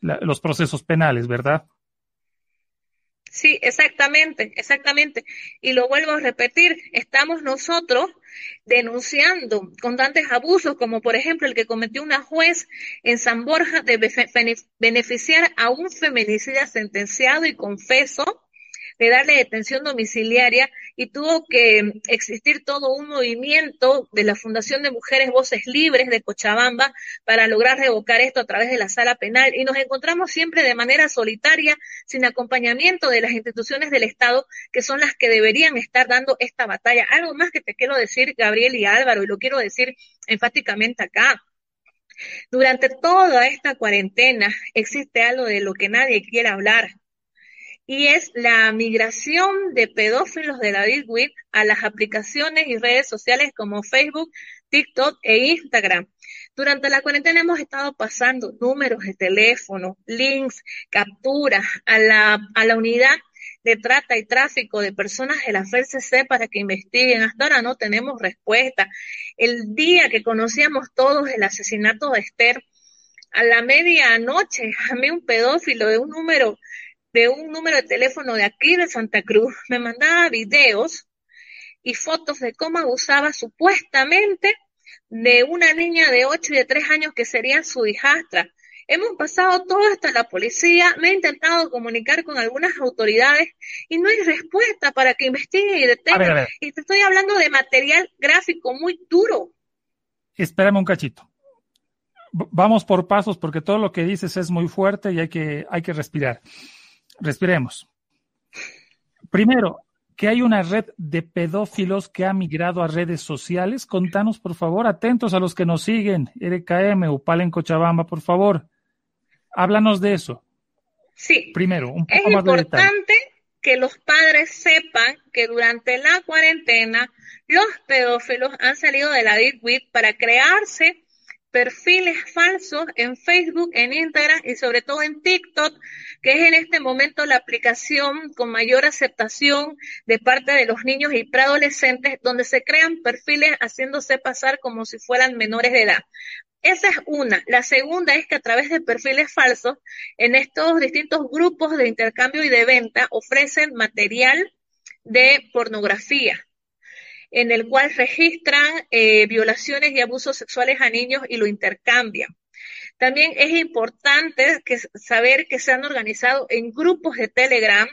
los procesos penales, ¿verdad? Sí, exactamente, exactamente. Y lo vuelvo a repetir, estamos nosotros denunciando constantes abusos, como por ejemplo el que cometió una juez en San Borja de beneficiar a un feminicida sentenciado y confeso de darle detención domiciliaria y tuvo que existir todo un movimiento de la Fundación de Mujeres Voces Libres de Cochabamba para lograr revocar esto a través de la sala penal y nos encontramos siempre de manera solitaria, sin acompañamiento de las instituciones del Estado, que son las que deberían estar dando esta batalla. Algo más que te quiero decir, Gabriel y Álvaro, y lo quiero decir enfáticamente acá. Durante toda esta cuarentena existe algo de lo que nadie quiere hablar, y es la migración de pedófilos de la Deep Web a las aplicaciones y redes sociales como Facebook, TikTok e Instagram. Durante la cuarentena hemos estado pasando números de teléfono, links, capturas a la, a la unidad de trata y tráfico de personas de la FELCC para que investiguen. Hasta ahora no tenemos respuesta. El día que conocíamos todos el asesinato de Esther, a la medianoche, a mí un pedófilo de un número, de un número de teléfono de aquí de Santa Cruz, me mandaba videos y fotos de cómo abusaba supuestamente de una niña de 8 y de 3 años que sería su hijastra. Hemos pasado todo hasta la policía, me he intentado comunicar con algunas autoridades y no hay respuesta para que investigue y detenga. Y te estoy hablando de material gráfico muy duro. Espérame un cachito. Vamos por pasos porque todo lo que dices es muy fuerte y hay que, hay que respirar. Respiremos. Primero, que hay una red de pedófilos que ha migrado a redes sociales. Contanos, por favor, atentos a los que nos siguen. RKM, Upal en Cochabamba, por favor. Háblanos de eso. Sí. Primero, un poco es más importante que los padres sepan que durante la cuarentena los pedófilos han salido de la Deep Web para crearse perfiles falsos en Facebook, en Instagram y sobre todo en TikTok, que es en este momento la aplicación con mayor aceptación de parte de los niños y preadolescentes, donde se crean perfiles haciéndose pasar como si fueran menores de edad. Esa es una. La segunda es que a través de perfiles falsos, en estos distintos grupos de intercambio y de venta, ofrecen material de pornografía, en el cual registran eh, violaciones y abusos sexuales a niños y lo intercambian. También es importante saber que se han organizado en grupos de Telegram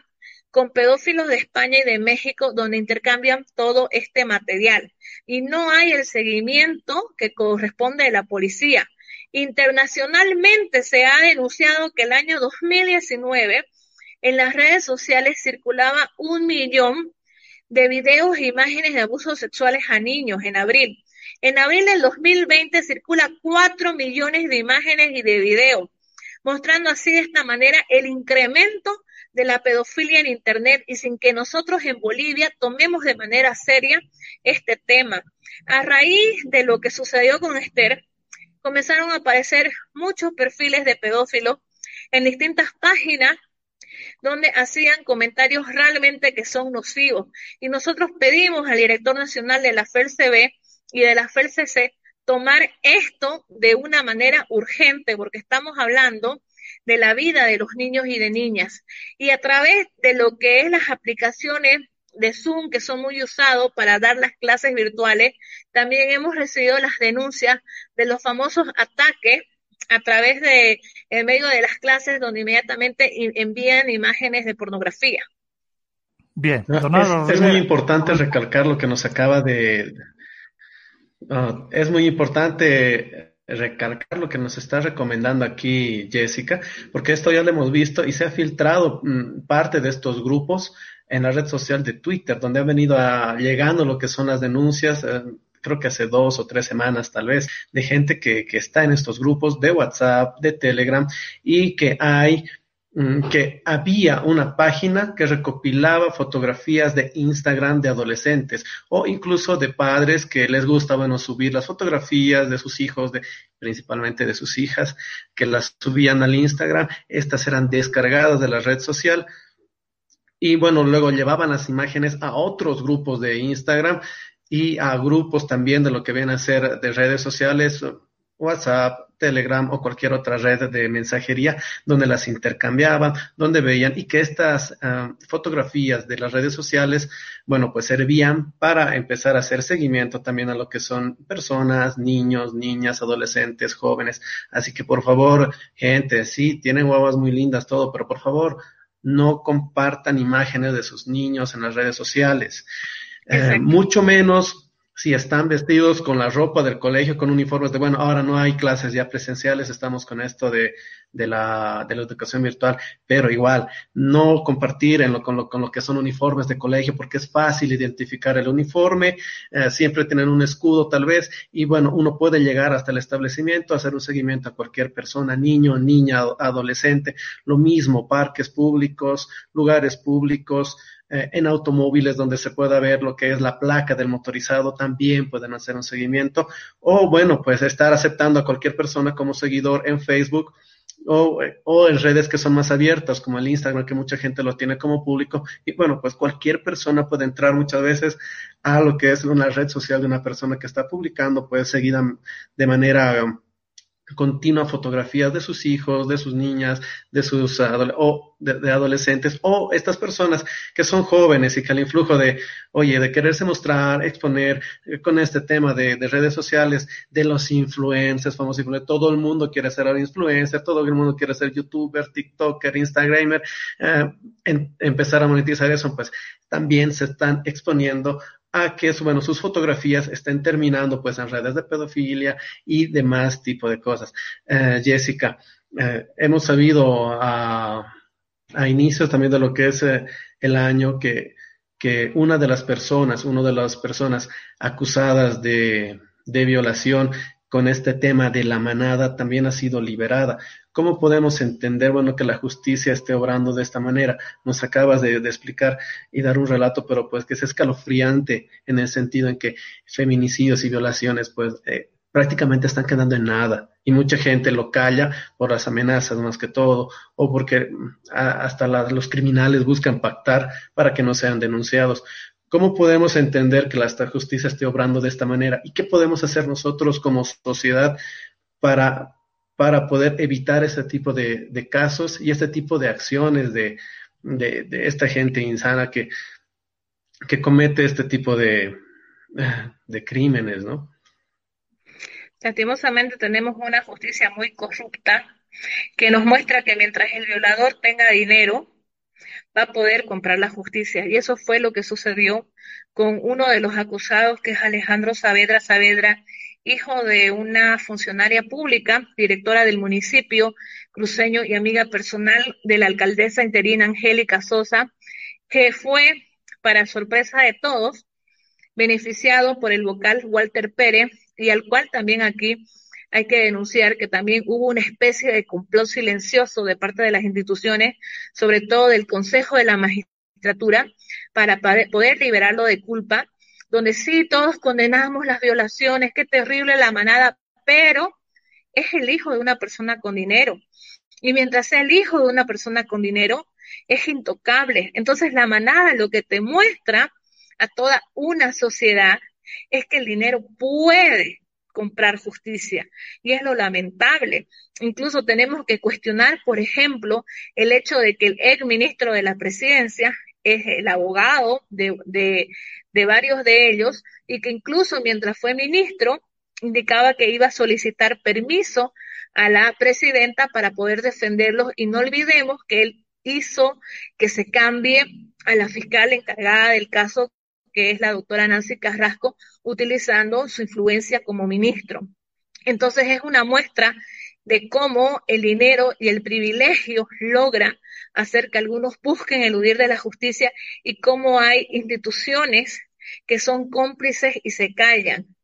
con pedófilos de España y de México donde intercambian todo este material. Y no hay el seguimiento que corresponde de la policía. Internacionalmente se ha denunciado que el año 2019 en las redes sociales circulaba un millón de videos e imágenes de abusos sexuales a niños en abril. En abril del 2020 circula cuatro millones de imágenes y de videos, mostrando así de esta manera el incremento de la pedofilia en Internet y sin que nosotros en Bolivia tomemos de manera seria este tema. A raíz de lo que sucedió con Esther, comenzaron a aparecer muchos perfiles de pedófilos en distintas páginas donde hacían comentarios realmente que son nocivos. Y nosotros pedimos al director nacional de la FELCB y de la FELCC tomar esto de una manera urgente, porque estamos hablando de la vida de los niños y de niñas. Y a través de lo que es las aplicaciones de Zoom que son muy usados para dar las clases virtuales, también hemos recibido las denuncias de los famosos ataques a través de en medio de las clases donde inmediatamente envían imágenes de pornografía. Bien, es, muy importante recalcar lo que nos acaba de... Ah, es muy importante recalcar lo que nos está recomendando aquí Jessica, porque esto ya lo hemos visto y se ha filtrado mm, parte de estos grupos en la red social de Twitter, donde ha venido llegando lo que son las denuncias, eh, creo que hace dos o tres semanas tal vez, de gente que, que está en estos grupos de WhatsApp, de Telegram y que hay Mm, que había una página que recopilaba fotografías de Instagram de adolescentes o incluso de padres que les gusta, bueno, subir las fotografías de sus hijos, de, principalmente de sus hijas, que las subían al Instagram. Estas eran descargadas de la red social y bueno, luego llevaban las imágenes a otros grupos de Instagram y a grupos también de lo que vienen a ser de redes sociales, WhatsApp, Telegram o cualquier otra red de mensajería donde las intercambiaban, donde veían y que estas ah, fotografías de las redes sociales, bueno, pues servían para empezar a hacer seguimiento también a lo que son personas, niños, niñas, adolescentes, jóvenes. Así que por favor, gente, sí, tienen guaguas muy lindas, todo, pero por favor, no compartan imágenes de sus niños en las redes sociales. Eh, mucho menos si están vestidos con la ropa del colegio, con uniformes de, bueno, ahora no hay clases ya presenciales, estamos con esto de, de, la, de la educación virtual, pero igual, no compartir en lo, con, lo, con lo que son uniformes de colegio, porque es fácil identificar el uniforme, eh, siempre tener un escudo tal vez, y bueno, uno puede llegar hasta el establecimiento, hacer un seguimiento a cualquier persona, niño, niña, adolescente, lo mismo, parques públicos, lugares públicos, eh, en automóviles donde se pueda ver lo que es la placa del motorizado, también pueden hacer un seguimiento. O bueno, pues estar aceptando a cualquier persona como seguidor en Facebook o, o, en redes que son más abiertas, como el Instagram, que mucha gente lo tiene como público. Y bueno, pues cualquier persona puede entrar muchas veces a lo que es una red social de una persona que está publicando, puede seguir de manera continua fotografías de sus hijos, de sus niñas, de sus o de, adolescentes o estas personas que son jóvenes y que al influjo de, oye, de quererse mostrar, exponer eh, con este tema de, redes sociales, de los influencers, famosos influencers, todo el mundo quiere ser influencer, todo el mundo quiere ser youtuber, tiktoker, instagramer, eh, empezar a monetizar eso, pues también se están exponiendo a que bueno, sus fotografías estén terminando pues en redes de pedofilia y demás tipo de cosas. Eh, Jessica, eh, hemos sabido a, inicios también de lo que es eh, el año que, que una de las personas, una de las personas acusadas de, de violación con este tema de la manada también ha sido liberada. ¿Cómo podemos entender, bueno, que la justicia esté obrando de esta manera? Nos acabas de, explicar y dar un relato, pero pues que es escalofriante en el sentido en que feminicidios y violaciones, pues eh, prácticamente están quedando en nada y mucha gente lo calla por las amenazas más que todo o porque mm, hasta los criminales buscan pactar para que no sean denunciados. ¿Cómo podemos entender que la justicia esté obrando de esta manera? ¿Y qué podemos hacer nosotros como sociedad para, para poder evitar este tipo de, casos y este tipo de acciones de, de, esta gente insana que, que comete este tipo de, de crímenes, ¿no? Lastimosamente tenemos una justicia muy corrupta que nos muestra que mientras el violador tenga dinero, va a poder comprar la justicia. Y eso fue lo que sucedió con uno de los acusados, que es Alejandro Saavedra Saavedra, hijo de una funcionaria pública, directora del municipio cruceño y amiga personal de la alcaldesa interina Angélica Sosa, que fue, para sorpresa de todos, beneficiado por el vocal Walter Pérez y al cual también aquí hay que denunciar que también hubo una especie de complot silencioso de parte de las instituciones, sobre todo del Consejo de la Magistratura, para poder liberarlo de culpa, donde sí todos condenamos las violaciones, qué terrible la manada, pero es el hijo de una persona con dinero. Y mientras sea el hijo de una persona con dinero, es intocable. Entonces la manada lo que te muestra a toda una sociedad es que el dinero puede comprar justicia. Y es lo lamentable. Incluso tenemos que cuestionar, por ejemplo, el hecho de que el ex ministro de la presidencia es el abogado de, de, de varios de ellos y que incluso mientras fue ministro indicaba que iba a solicitar permiso a la presidenta para poder defenderlos y no olvidemos que él hizo que se cambie a la fiscal encargada del caso que es la doctora Nancy Carrasco, utilizando su influencia como ministro. Entonces es una muestra de cómo el dinero y el privilegio logra hacer que algunos busquen eludir de la justicia y cómo hay instituciones que son cómplices y se callan.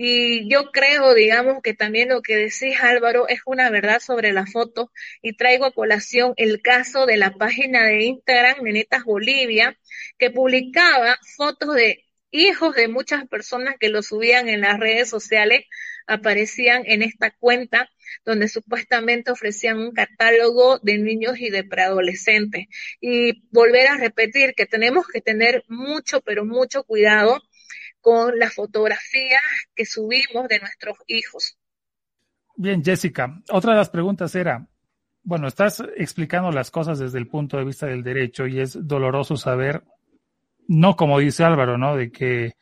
Y yo creo, digamos, que también lo que decís Álvaro es una verdad sobre la foto y traigo a colación el caso de la página de Instagram Nenetas Bolivia, que publicaba fotos de hijos de muchas personas que lo subían en las redes sociales, aparecían en esta cuenta donde supuestamente ofrecían un catálogo de niños y de preadolescentes. Y volver a repetir que tenemos que tener mucho, pero mucho cuidado con las fotografías que subimos de nuestros hijos. Bien, Jessica, otra de las preguntas era, bueno, estás explicando las cosas desde el punto de vista del derecho y es doloroso saber, no como dice Álvaro, ¿no? De que,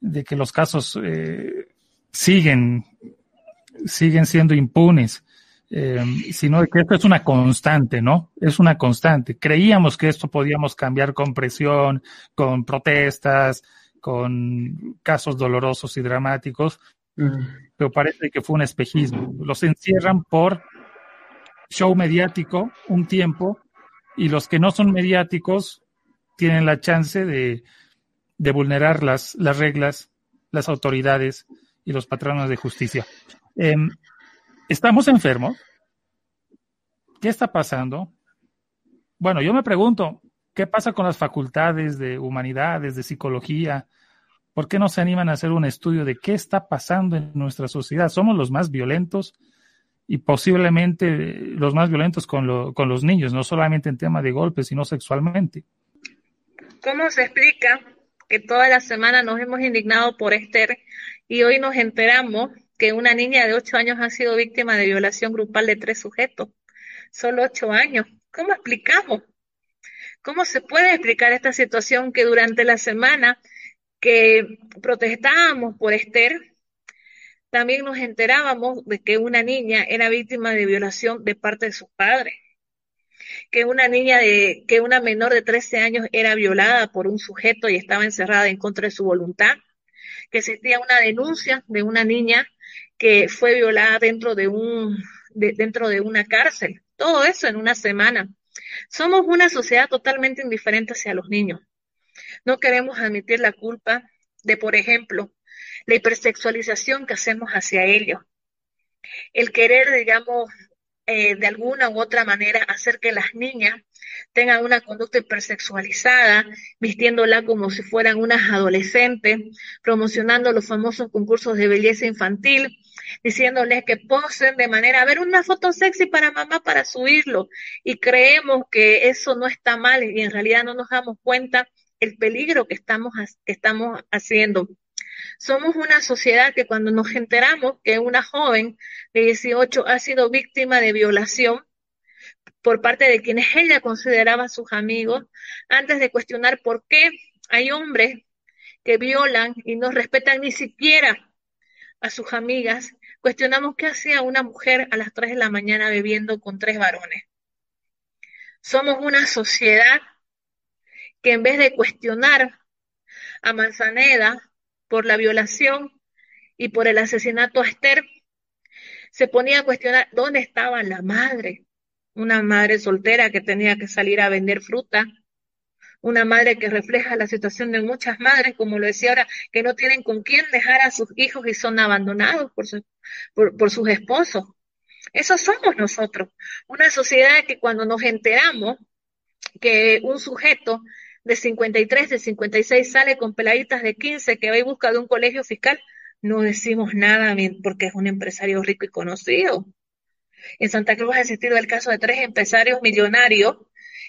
de que los casos eh, siguen, siguen siendo impunes, eh, sino de que esto es una constante, ¿no? Es una constante. Creíamos que esto podíamos cambiar con presión, con protestas, con casos dolorosos y dramáticos, pero parece que fue un espejismo. Los encierran por show mediático un tiempo y los que no son mediáticos tienen la chance de, de vulnerar las, las reglas, las autoridades y los patronos de justicia. Em, ¿Estamos enfermos? ¿Qué está pasando? Bueno, yo me pregunto, ¿qué pasa con las facultades de humanidades, de psicología? ¿Por qué no se animan a hacer un estudio de qué está pasando en nuestra sociedad? ¿Somos los más violentos? y posiblemente los más violentos con, los niños, no solamente en tema de golpes, sino sexualmente. ¿Cómo se explica que toda la semana nos hemos indignado por Esther y hoy nos enteramos que una niña de ocho años ha sido víctima de violación grupal de tres sujetos? Solo ocho años. ¿Cómo explicamos? ¿Cómo se puede explicar esta situación que durante la semana que protestábamos por Esther, también nos enterábamos de que una niña era víctima de violación de parte de sus padres, que una niña de, que una menor de 13 años era violada por un sujeto y estaba encerrada en contra de su voluntad, que existía una denuncia de una niña que fue violada dentro de un, dentro de una cárcel. Todo eso en una semana. Somos una sociedad totalmente indiferente hacia los niños. No queremos admitir la culpa de, por ejemplo, la hipersexualización que hacemos hacia ellos, el querer, digamos, eh, de alguna u otra manera hacer que las niñas tengan una conducta hipersexualizada, vistiéndola como si fueran unas adolescentes, promocionando los famosos concursos de belleza infantil, diciéndoles que posen de manera, a ver, una foto sexy para mamá para subirlo, y creemos que eso no está mal y en realidad no nos damos cuenta el peligro que estamos, que estamos haciendo. Somos una sociedad que cuando nos enteramos que una joven de 18 ha sido víctima de violación por parte de quienes ella consideraba sus amigos, antes de cuestionar por qué hay hombres que violan y no respetan ni siquiera a sus amigas, cuestionamos qué hacía una mujer a las 3 de la mañana bebiendo con tres varones. Somos una sociedad que en vez de cuestionar a Manzaneda por la violación y por el asesinato a Esther, se ponía a cuestionar dónde estaba la madre, una madre soltera que tenía que salir a vender fruta, una madre que refleja la situación de muchas madres, como lo decía ahora, que no tienen con quién dejar a sus hijos y son abandonados por, por, por sus esposos. Eso somos nosotros, una sociedad que cuando nos enteramos que un sujeto de 53, de 56 sale con peladitas de 15 que va y busca de un colegio fiscal, no decimos nada porque es un empresario rico y conocido. En Santa Cruz ha existido el caso de tres empresarios millonarios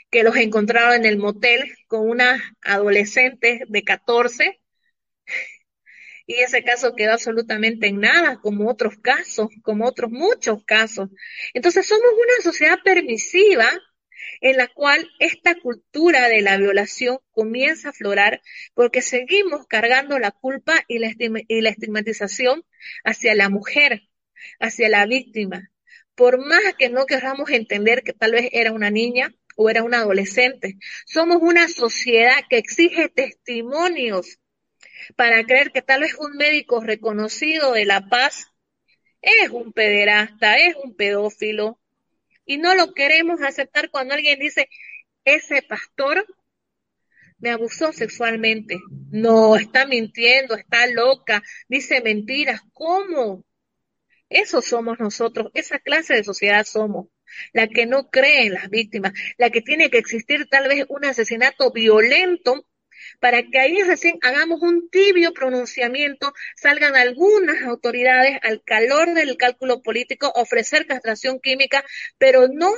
que los encontraron en el motel con una adolescente de 14 y ese caso quedó absolutamente en nada, como otros casos, como otros muchos casos. Entonces somos una sociedad permisiva en la cual esta cultura de la violación comienza a aflorar porque seguimos cargando la culpa y la, estigmatización hacia la mujer, hacia la víctima. Por más que no queramos entender que tal vez era una niña o era una adolescente, somos una sociedad que exige testimonios para creer que tal vez un médico reconocido de la paz es un pederasta, es un pedófilo, y no lo queremos aceptar cuando alguien dice, ese pastor me abusó sexualmente. No, está mintiendo, está loca, dice mentiras. ¿Cómo? Eso somos nosotros, esa clase de sociedad somos, la que no cree en las víctimas, la que tiene que existir tal vez un asesinato violento para que ahí recién hagamos un tibio pronunciamiento, salgan algunas autoridades al calor del cálculo político ofrecer castración química, pero no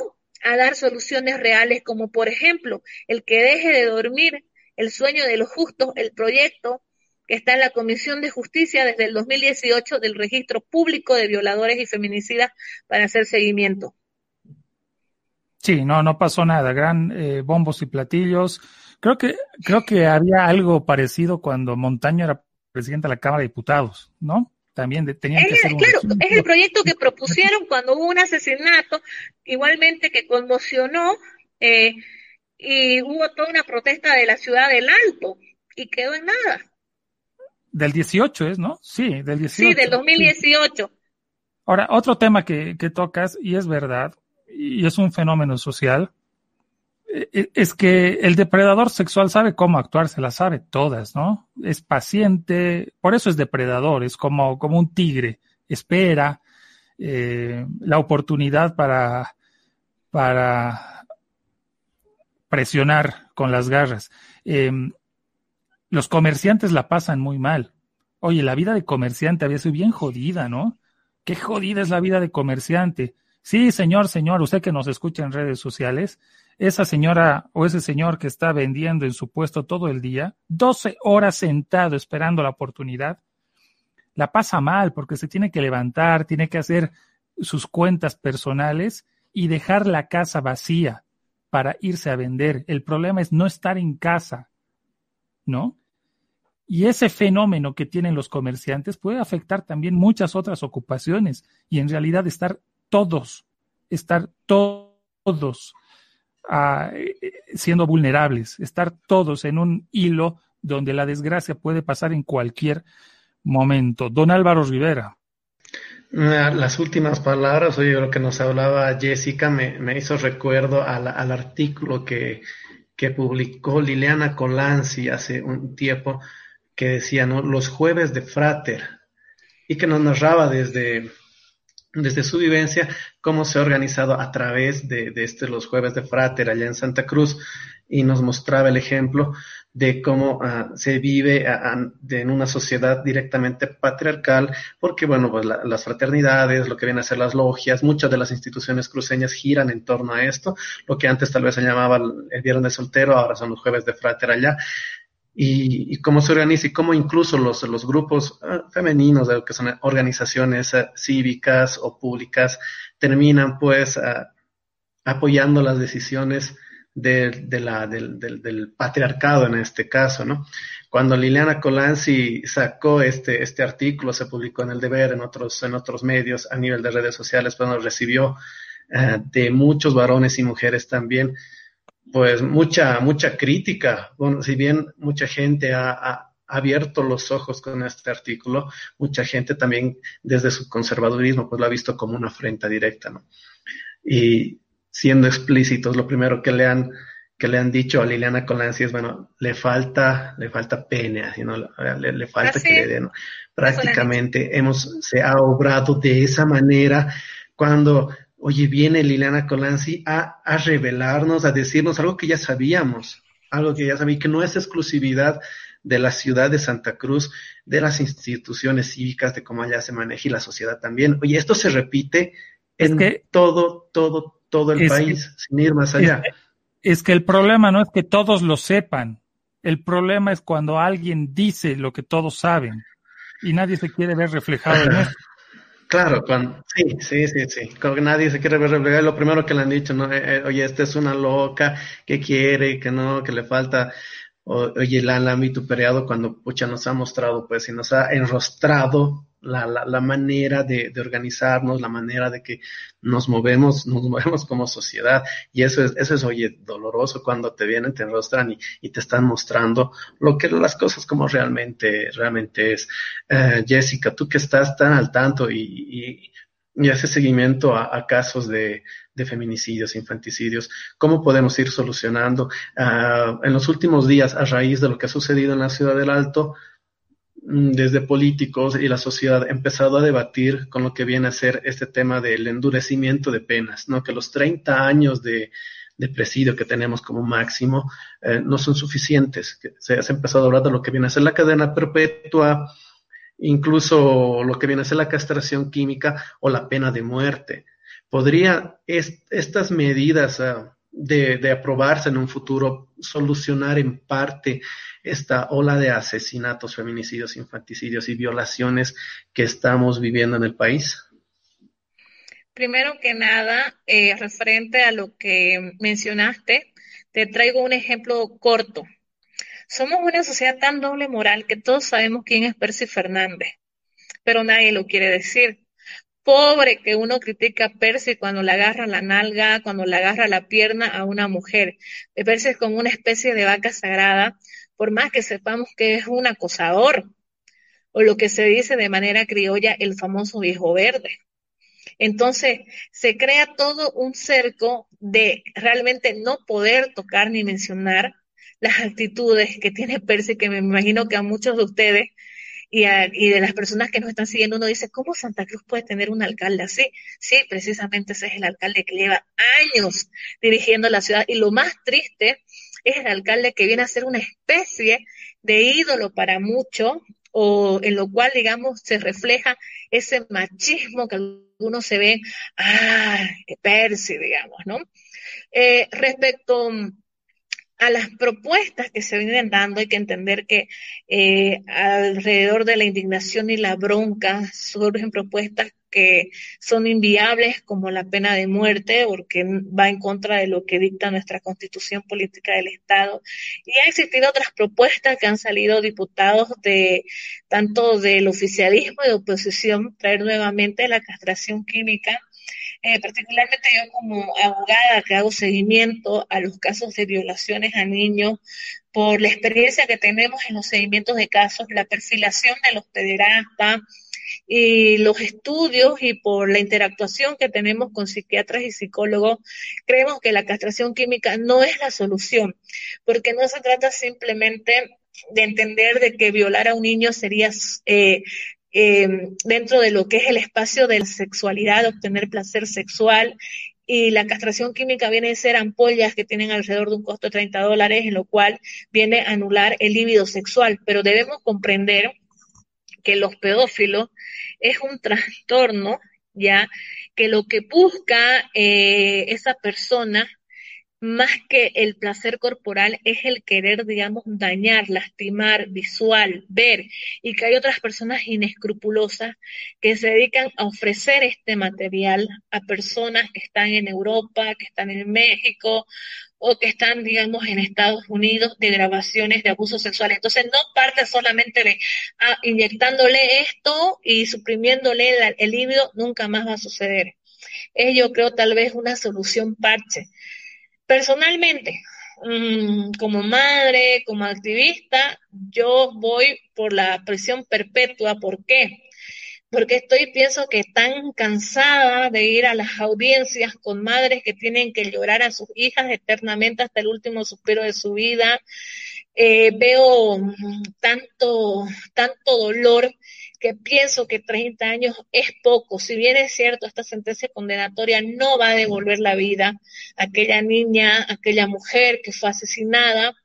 a dar soluciones reales como por ejemplo el que deje de dormir el sueño de los justos, el proyecto que está en la Comisión de Justicia desde el 2018 del registro público de violadores y feminicidas para hacer seguimiento. Sí, no, no pasó nada. Gran eh, bombos y platillos. Creo que, creo que había algo parecido cuando Montaño era presidente de la Cámara de Diputados, ¿no? También tenían que ser Claro, es el proyecto que propusieron cuando hubo un asesinato, igualmente que conmocionó, eh, y hubo toda una protesta de la ciudad del Alto, y quedó en nada. del 18 es, ¿no? Sí, del 18. Sí, del 2018. Ahora, otro tema que, que tocas, y es verdad, y es un fenómeno social, e, e, es que el depredador sexual sabe cómo actuar, se las sabe todas, ¿no? Es paciente, por eso es depredador, es como, como un tigre, espera eh, la oportunidad para, para presionar con las garras. Em, los comerciantes la pasan muy mal. Oye, la vida de comerciante había sido bien jodida, ¿no? Qué jodida es la vida de comerciante. Sí, señor, señor, usted que nos escucha en redes sociales, esa señora o ese señor que está vendiendo en su puesto todo el día, 12 horas sentado esperando la oportunidad, la pasa mal porque se tiene que levantar, tiene que hacer sus cuentas personales y dejar la casa vacía para irse a vender. El problema es no estar en casa, ¿no? Y ese fenómeno que tienen los comerciantes puede afectar también muchas otras ocupaciones y en realidad estar todos, estar todos Ah, siendo vulnerables, estar todos en un hilo donde la desgracia puede pasar en cualquier momento. Don Álvaro Rivera. Las últimas palabras, oye, lo que nos hablaba Jessica me, hizo recuerdo al, artículo que, que, publicó Liliana Colanzi hace un tiempo, que decía, ¿no? Los jueves de Frater, y que nos narraba desde, desde su vivencia, cómo se ha organizado a través de, de este, los jueves de Frater allá en Santa Cruz y nos mostraba el ejemplo de cómo uh, se vive uh, de, en una sociedad directamente patriarcal, porque bueno, pues la, las fraternidades, lo que vienen a ser las logias, muchas de las instituciones cruceñas giran en torno a esto, lo que antes tal vez se llamaba el viernes soltero, ahora son los jueves de Frater allá, y, cómo se organiza y cómo incluso los, los grupos uh, femeninos, que son organizaciones uh, cívicas o públicas, terminan pues uh, apoyando las decisiones de, de la, del, del, del, patriarcado en este caso, ¿no? Cuando Liliana Colanzi sacó este, este artículo, se publicó en el deber, en otros, en otros medios, a nivel de redes sociales, pues nos recibió de muchos varones y mujeres también, pues mucha, mucha crítica. Bueno, si bien mucha gente ha, abierto los ojos con este artículo, mucha gente también desde su conservadurismo pues lo ha visto como una afrenta directa, ¿no? Y siendo explícitos, lo primero que le han que le han dicho a Liliana Colanzi es, bueno, le falta, le falta pene, ¿no? le, le falta que le den. Prácticamente hemos, se ha obrado de esa manera cuando oye, viene Liliana Colanzi a, a revelarnos, a decirnos algo que ya sabíamos, algo que ya sabía, que no es exclusividad de la ciudad de Santa Cruz, de las instituciones cívicas, de cómo allá se maneja y la sociedad también. Oye, esto se repite en todo, todo, todo el país, sin ir más allá. Es, es que el problema no es que todos lo sepan, el problema es cuando alguien dice lo que todos saben y nadie se quiere ver reflejado en [LAUGHS] eso. Claro, cuando, sí, sí, sí, sí. Nadie se quiere ver reflejado, lo primero que le han dicho, ¿no? Eh, eh, oye, esta es una loca, que quiere, que no, que le falta. Oye, la han vituperado cuando pucha nos ha mostrado, pues, y nos ha enrostrado la, la, la manera de, de, organizarnos, la manera de que nos movemos, nos [LAUGHS] movemos como sociedad. Y eso es, eso es, oye, doloroso cuando te vienen, te enrostran y, y te están mostrando lo que las cosas como realmente, realmente es. Uh, Jessica, tú que estás tan al tanto y, y, y haces seguimiento a, casos de, feminicidios, infanticidios, ¿cómo podemos ir solucionando? Uh, en los últimos días, a raíz de lo que ha sucedido en la ciudad del Alto, Mm, desde políticos y la sociedad ha empezado a debatir con lo que viene a ser este tema del endurecimiento de penas, ¿no? Que los 30 años de, presidio que tenemos como máximo eh, no son suficientes. Se ha empezado a hablar de lo que viene a ser la cadena perpetua, incluso lo que viene a ser la castración química o la pena de muerte. ¿Podría es, estas medidas de, de aprobarse en un futuro solucionar en parte esta ola de asesinatos, feminicidios, infanticidios y violaciones que estamos viviendo en el país? Primero que nada, eh, referente a lo que mencionaste, te traigo un ejemplo corto. Somos una sociedad tan doble moral que todos sabemos quién es Percy Fernández, pero nadie lo quiere decir. Pobre que uno critica a Percy cuando le agarra la nalga, cuando le agarra la pierna a una mujer. Percy es como una especie de vaca sagrada por más que sepamos que es un acosador. o lo que se dice de manera criolla el famoso viejo verde. Entonces, se crea todo un cerco de realmente no poder tocar ni mencionar las actitudes que tiene Percy, que me imagino que a muchos de ustedes y, de las personas que nos están siguiendo, uno dice, ¿cómo Santa Cruz puede tener un alcalde así? Sí, precisamente ese es el alcalde que lleva años dirigiendo la ciudad. Y lo más triste es el alcalde que viene a ser una especie de ídolo para muchos, o en lo cual, digamos, se refleja ese machismo que algunos se ven, ah, Percy, digamos, ¿no? Eh, respecto a las propuestas que se vienen dando, hay que entender que eh, alrededor de la indignación y la bronca surgen propuestas que son inviables como la pena de muerte porque va en contra de lo que dicta nuestra constitución política del Estado. Y ha existido otras propuestas que han salido diputados de tanto del oficialismo y de oposición traer nuevamente la castración química eh, particularmente yo como abogada que hago seguimiento a los casos de violaciones a niños, por la experiencia que tenemos en los seguimientos de casos, la perfilación de los pederastas y los estudios y por la interactuación que tenemos con psiquiatras y psicólogos, creemos que la castración química no es la solución, porque no se trata simplemente de entender de que violar a un niño sería eh, eh, dentro de lo que es el espacio de la sexualidad, obtener placer sexual. Y la castración química viene a ser ampollas que tienen alrededor de un costo de 30 dólares, en lo cual viene a anular el líbido sexual. Pero debemos comprender que los pedófilos es un trastorno, ya, que lo que busca eh, esa persona más que el placer corporal es el querer, digamos, dañar, lastimar, visual, ver, y que hay otras personas inescrupulosas que se dedican a ofrecer este material a personas que están en Europa, que están en México o que están, digamos, en Estados Unidos de grabaciones de abuso sexual. Entonces, no parte solamente de ah, inyectándole esto y suprimiéndole el, el líbido, nunca más va a suceder. Es, yo creo, tal vez una solución parche Personalmente, mm, como madre, como activista, yo voy por la prisión perpetua. ¿Por qué? Porque estoy, pienso que tan cansada de ir a las audiencias con madres que tienen que llorar a sus hijas eternamente hasta el último suspiro de su vida. Eh, veo tanto, tanto dolor que pienso que 30 años es poco. Si bien es cierto, esta sentencia condenatoria no va a devolver la vida a aquella niña, a aquella mujer que fue asesinada,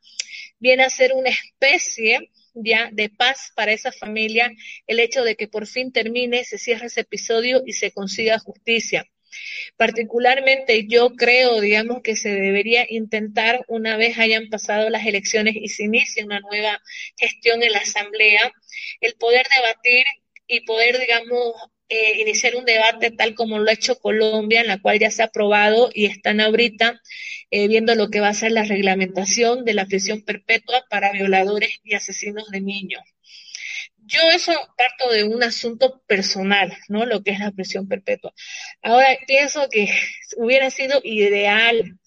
viene a ser una especie ya de paz para esa familia el hecho de que por fin termine, se cierre ese episodio y se consiga justicia. Particularmente yo creo, digamos, que se debería intentar una vez hayan pasado las elecciones y se inicie una nueva gestión en la Asamblea, el poder debatir y poder, digamos, eh, iniciar un debate tal como lo ha hecho Colombia, en la cual ya se ha aprobado y están ahorita eh, viendo lo que va a ser la reglamentación de la prisión perpetua para violadores y asesinos de niños. Yo eso parto de un asunto personal, ¿no? Lo que es la prisión perpetua. Ahora pienso que [LAUGHS] hubiera sido ideal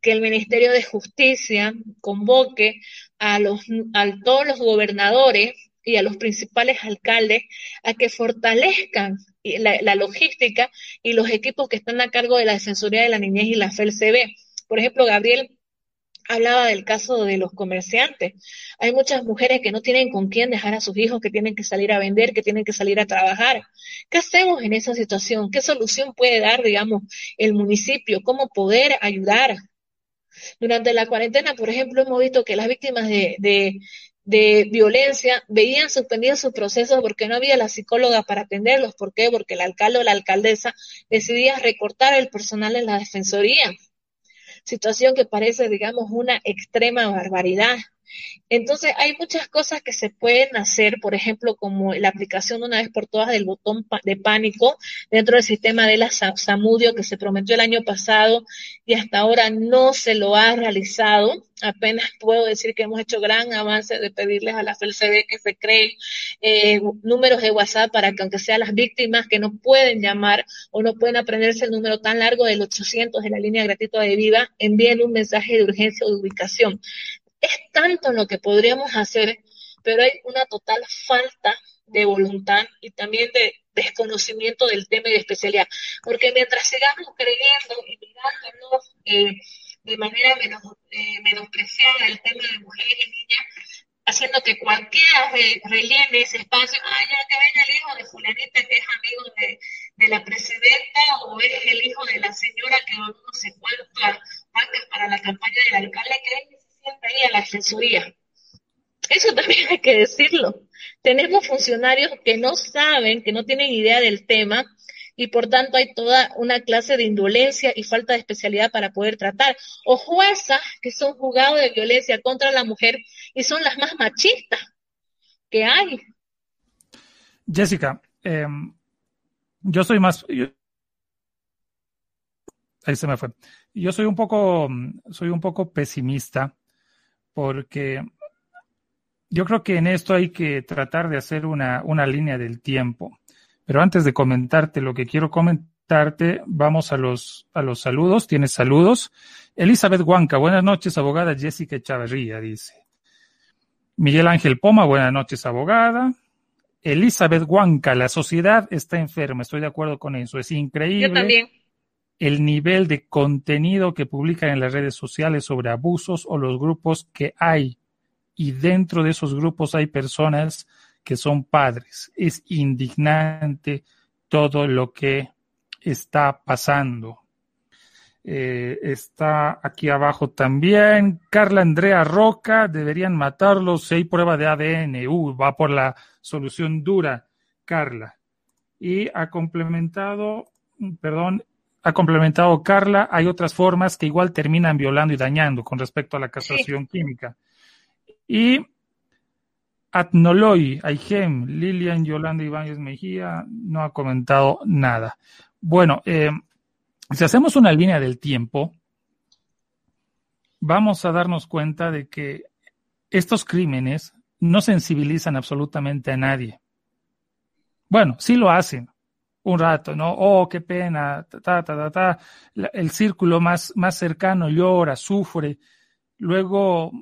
que el Ministerio de Justicia convoque a los a todos los gobernadores y a los principales alcaldes a que fortalezcan la, la, logística y los equipos que están a cargo de la Defensoría de la Niñez y la FELCB. Por ejemplo, Gabriel hablaba del caso de los comerciantes. Hay muchas mujeres que no tienen con quién dejar a sus hijos, que tienen que salir a vender, que tienen que salir a trabajar. ¿Qué hacemos en esa situación? ¿Qué solución puede dar, digamos, el municipio? ¿Cómo poder ayudar? Durante la cuarentena, por ejemplo, hemos visto que las víctimas de, de, violencia veían suspendidos sus procesos porque no había la psicóloga para atenderlos. ¿Por qué? Porque el alcalde o la alcaldesa decidía recortar el personal en la defensoría situación que parece, digamos, una extrema barbaridad. Entonces, hay muchas cosas que se pueden hacer, por ejemplo, como la aplicación una vez por todas del botón de pánico dentro del sistema de la SAMUDIO que se prometió el año pasado y hasta ahora no se lo ha realizado. Apenas puedo decir que hemos hecho gran avance de pedirles a la FELCB que se creen eh, números de WhatsApp para que aunque sean las víctimas que no pueden llamar o no pueden aprenderse el número tan largo del 800 de la línea gratuita de vida, envíen un mensaje de urgencia o de ubicación. Es tanto lo que podríamos hacer, pero hay una total falta de voluntad y también de desconocimiento del tema y de especialidad. Porque mientras sigamos creyendo y mirándonos eh, de manera menos, eh, menospreciada el tema de mujeres y niñas, haciendo que cualquiera rellene ese espacio, ah, ya que venga el hijo de Julianita que es amigo de, la presidenta o es el hijo de la señora que no sé cuántas para la campaña del alcalde, que se siente ahí a la asesoría. Eso también hay que decirlo. Tenemos funcionarios que no saben, que no tienen idea del tema y por tanto hay toda una clase de indolencia y falta de especialidad para poder tratar. O juezas que son juzgados de violencia contra la mujer y son las más machistas que hay. Jessica, em, yo soy más... ahí se me fue. Yo soy un poco, soy un poco pesimista porque yo creo que en esto hay que tratar de hacer una, una línea del tiempo. Pero antes de comentarte lo que quiero comentarte, vamos a los, a los saludos. Tienes saludos. Elizabeth Huanca, buenas noches, abogada Jessica Chavarría, dice. Miguel Ángel Poma, buenas noches, abogada. Elizabeth Huanca, la sociedad está enferma, estoy de acuerdo con eso, es increíble. Yo también. El nivel de contenido que publican en las redes sociales sobre abusos o los grupos que hay y dentro de esos grupos hay personas que son padres. Es indignante todo lo que está pasando. Eh, está aquí abajo también. Carla Andrea Roca, deberían matarlos si hay prueba de ADN. Uh, va por la solución dura, Carla. Y ha complementado, perdón, ha complementado Carla, hay otras formas que igual terminan violando y dañando con respecto a la castración química. Y Atnoloy, Aigem, Lilian Yolanda Ibáñez Mejía no ha comentado nada. Bueno, eh, si hacemos una línea del tiempo, vamos a darnos cuenta de que estos crímenes no sensibilizan absolutamente a nadie. Bueno, sí lo hacen un rato, ¿no? Oh, qué pena, ta, ta, ta, ta. El círculo más, más cercano llora, sufre. Luego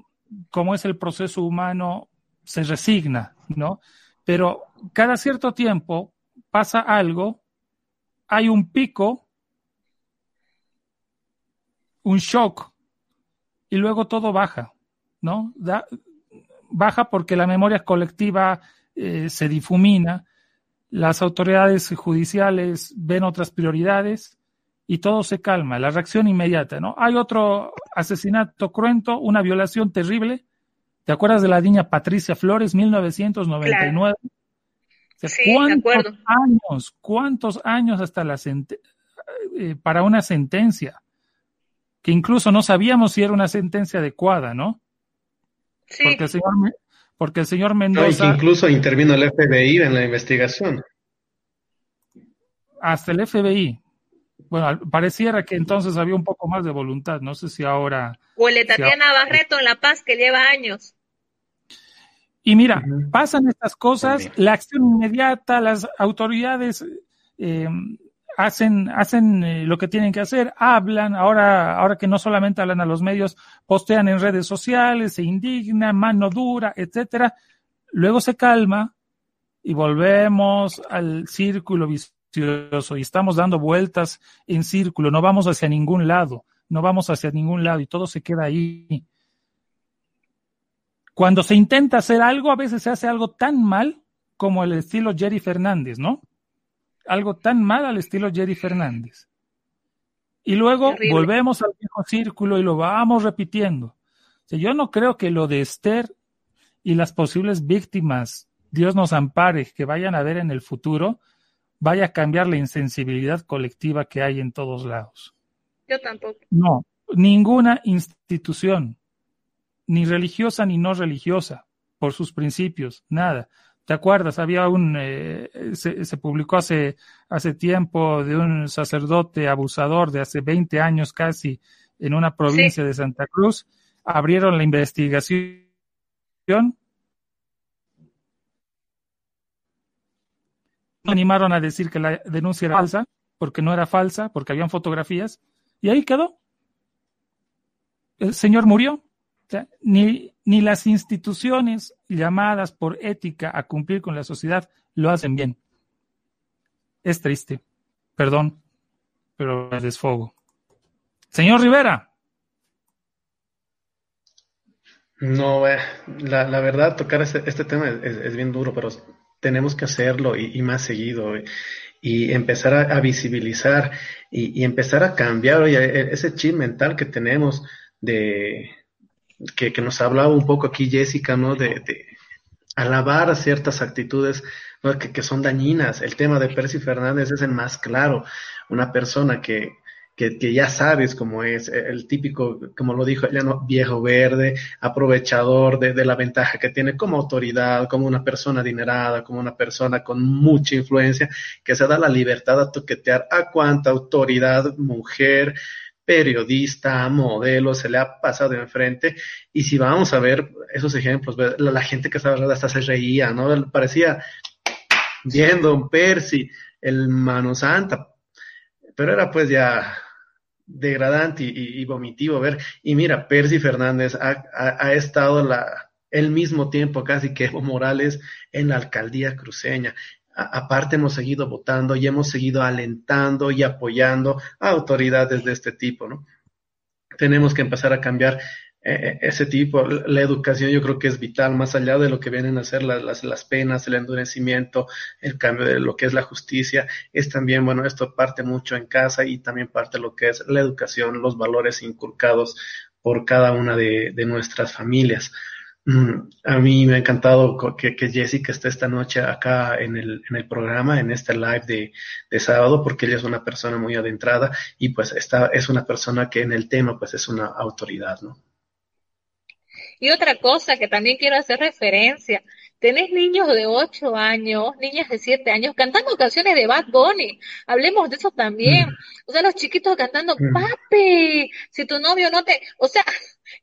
como es el proceso humano, se resigna, ¿no? Pero cada cierto tiempo pasa algo, hay un pico, un shock, y luego todo baja, ¿no? baja porque la memoria colectiva eh, se difumina, las autoridades judiciales ven otras prioridades y todo se calma, la reacción inmediata, ¿no? Hay otro asesinato cruento, una violación terrible. ¿Te acuerdas de la niña Patricia Flores, 1999? ¿Cuántos años, cuántos años hasta la eh, para una sentencia? Que incluso no sabíamos si era una sentencia adecuada, ¿no? Sí. Porque el señor, porque el señor Mendoza. No, incluso intervino el FBI en la investigación. Hasta el FBI, bueno, pareciera que entonces había un poco más de voluntad. No sé si ahora. O el Tatiana Barreto en La Paz, que lleva años. Y mira, pasan estas cosas, la acción inmediata, las autoridades eh, hacen, hacen eh, lo que tienen que hacer, hablan, ahora, ahora que no solamente hablan a los medios, postean en redes sociales, se indignan, mano dura, etcétera. Luego se calma y volvemos al círculo vicioso y estamos dando vueltas en círculo, no vamos hacia ningún lado, no vamos hacia ningún lado y todo se queda ahí. Cuando se intenta hacer algo, a veces se hace algo tan mal como el estilo Jerry Fernández, ¿no? Algo tan mal al estilo Jerry Fernández. Y luego volvemos al viejo círculo y lo vamos repitiendo. yo no creo que lo de Esther y las posibles víctimas, Dios nos ampare, que vayan a ver en el futuro, vaya a cambiar la insensibilidad colectiva que hay en todos lados. Yo tampoco. No, ninguna institución, ni religiosa ni no religiosa, por sus principios, nada. ¿Te acuerdas? Había un, eh, se, publicó hace, hace tiempo de un sacerdote abusador de hace 20 años casi en una provincia de Santa Cruz. Abrieron la investigación animaron a decir que la denuncia era falsa, porque no era falsa, porque habían fotografías, y ahí quedó. El señor murió. ni, ni las instituciones llamadas por ética a cumplir con la sociedad lo hacen bien. Es triste. Perdón, pero me desfogo. Señor Rivera. No, eh, la, la, verdad, tocar este, este tema es, bien duro, pero tenemos que hacerlo y, más seguido y, y empezar a, visibilizar y, empezar a cambiar e, ese chip mental que tenemos de que, que nos hablaba un poco aquí Jessica, ¿no? De, de alabar ciertas actitudes ¿no? que, que, son dañinas. El tema de Percy Fernández es el más claro. Una persona que, que, que, ya sabes cómo es, el típico, como lo dijo ella, ¿no? viejo verde, aprovechador de, de, la ventaja que tiene como autoridad, como una persona adinerada, como una persona con mucha influencia, que se da la libertad a toquetear a cuanta autoridad, mujer, periodista, modelo, se le ha pasado enfrente. Y si vamos a ver esos ejemplos, la, la gente que estaba hasta se reía, ¿no? Parecía bien Don Percy, el mano santa, pero era pues ya degradante y, vomitivo ver. Y mira, Percy Fernández ha, estado el mismo tiempo casi que Evo Morales en la alcaldía cruceña. Aparte hemos seguido votando y hemos seguido alentando y apoyando a autoridades de este tipo, ¿no? Tenemos que empezar a cambiar eh, ese tipo, la educación yo creo que es vital, más allá de lo que vienen a ser las, penas, el endurecimiento, el cambio de lo que es la justicia, es también, bueno, esto parte mucho en casa y también parte lo que es la educación, los valores inculcados por cada una de nuestras familias. A mí me ha encantado que, que, Jessica esté esta noche acá en el, en el programa, en este live de, de, sábado, porque ella es una persona muy adentrada y pues esta es una persona que en el tema pues es una autoridad, ¿no? Y otra cosa que también quiero hacer referencia, tenés niños de 8 años, niñas de 7 años cantando canciones de Bad Bunny. Hablemos de eso también. Mm. O sea, los chiquitos cantando, mm. papi, si tu novio no te, o sea,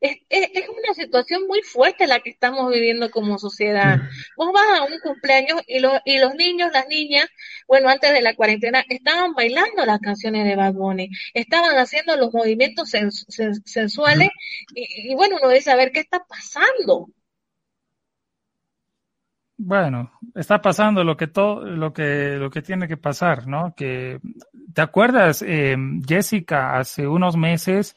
es, es, es, una situación muy fuerte la que estamos viviendo como sociedad. Mm. Vos vas a un cumpleaños y, lo, y los niños, las niñas, bueno, antes de la cuarentena, estaban bailando las canciones de Bad Bunny, estaban haciendo los movimientos sens, sens, sensuales y, y, bueno, uno debe saber qué está pasando. Bueno, está pasando lo que todo, lo que, lo que tiene que pasar, ¿no? Que, ¿te acuerdas, eh, Jessica, hace unos meses,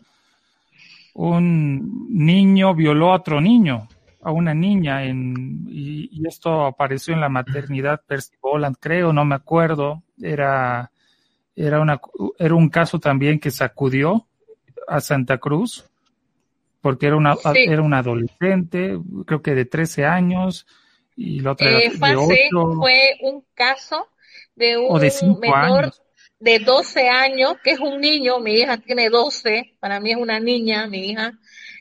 un niño violó a otro niño, a una niña, en, y, y esto apareció en la maternidad Percy Boland, creo, no me acuerdo, era, era una, era un caso también que sacudió a Santa Cruz, porque era una, sí. era un adolescente, creo que de 13 años, y la otra eh, fue, fue un caso de un de menor años. De 12 años, que es un niño, mi hija tiene 12, para mí es una niña, mi hija.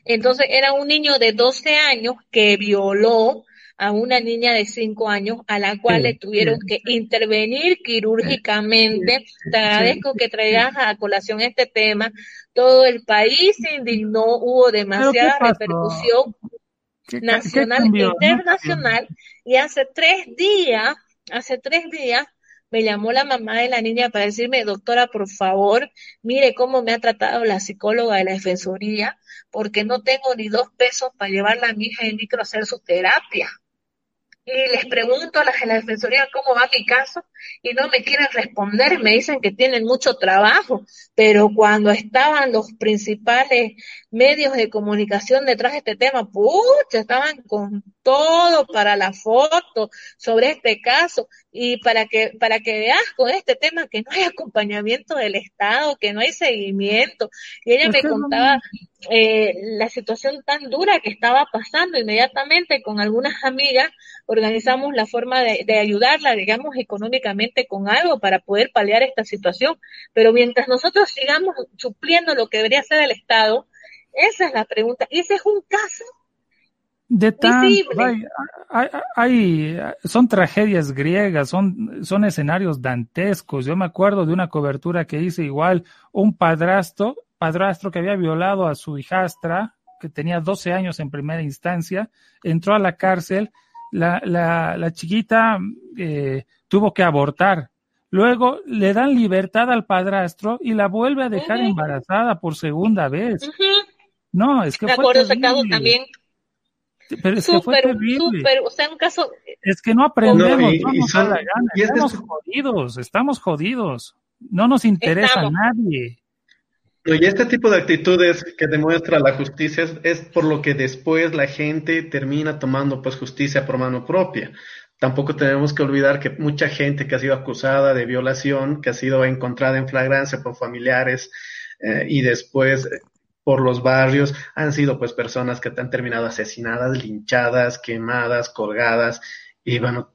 Entonces era un niño de 12 años que violó a una niña de 5 años a la cual sí, le tuvieron sí. que intervenir quirúrgicamente. Sí, Te agradezco que traigas a colación este tema. Todo el país se indignó, hubo demasiada repercusión ¿Qué, nacional e internacional. Y hace tres días, hace tres días, me llamó la mamá de la niña para decirme, doctora, por favor, mire cómo me ha tratado la psicóloga de la defensoría, porque no tengo ni dos pesos para llevarla a mi hija en micro a hacer su terapia y les pregunto a la, a la defensoría cómo va mi caso y no me quieren responder, me dicen que tienen mucho trabajo, pero cuando estaban los principales medios de comunicación detrás de este tema, pucha, estaban con todo para la foto sobre este caso y para que para que veas con este tema que no hay acompañamiento del Estado, que no hay seguimiento. Y ella me contaba eh, la situación tan dura que estaba pasando inmediatamente con algunas amigas organizamos la forma de, de, ayudarla, digamos, económicamente con algo para poder paliar esta situación. Pero mientras nosotros sigamos supliendo lo que debería ser el Estado, esa es la pregunta. Ese es un caso de tanto, hay, hay, hay, son tragedias griegas, son, son escenarios dantescos. Yo me acuerdo de una cobertura que hice igual, un padrastro, padrastro que había violado a su hijastra, que tenía 12 años en primera instancia, entró a la cárcel, la, la, la chiquita eh, tuvo que abortar. Luego le dan libertad al padrastro y la vuelve a dejar uh -huh. embarazada por segunda vez. Uh -huh. No, es que Me fue acuerdo ese caso también Pero es que fue terrible. o sea, un caso... Es que no aprendemos, no, nos da la gana. Estamos jodidos, estamos jodidos. No nos interesa a nadie. Y este tipo de actitudes que demuestra la justicia es, por lo que después la gente termina tomando pues justicia por mano propia. Tampoco tenemos que olvidar que mucha gente que ha sido acusada de violación, que ha sido encontrada en flagrancia por familiares eh, y después por los barrios, han sido pues personas que han terminado asesinadas, linchadas, quemadas, colgadas y bueno,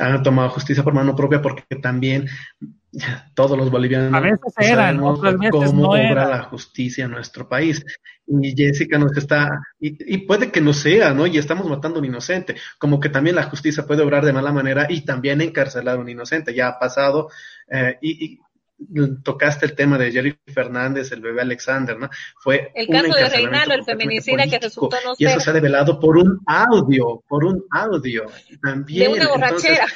han tomado justicia por mano propia porque también todos los bolivianos a veces eran, cómo obra la justicia en nuestro país. Y Jessica nos está, y, puede que no sea, ¿no? Y estamos matando a un inocente, como que también la justicia puede obrar de mala manera y también encarcelar a un inocente. Ya ha pasado, eh, y, tocaste el tema de Jerry Fernández, el bebé Alexander, ¿no? Fue el caso de Reinaldo, el feminicida que resultó no Y eso se ha develado por un audio, por un audio. También. De una borrachera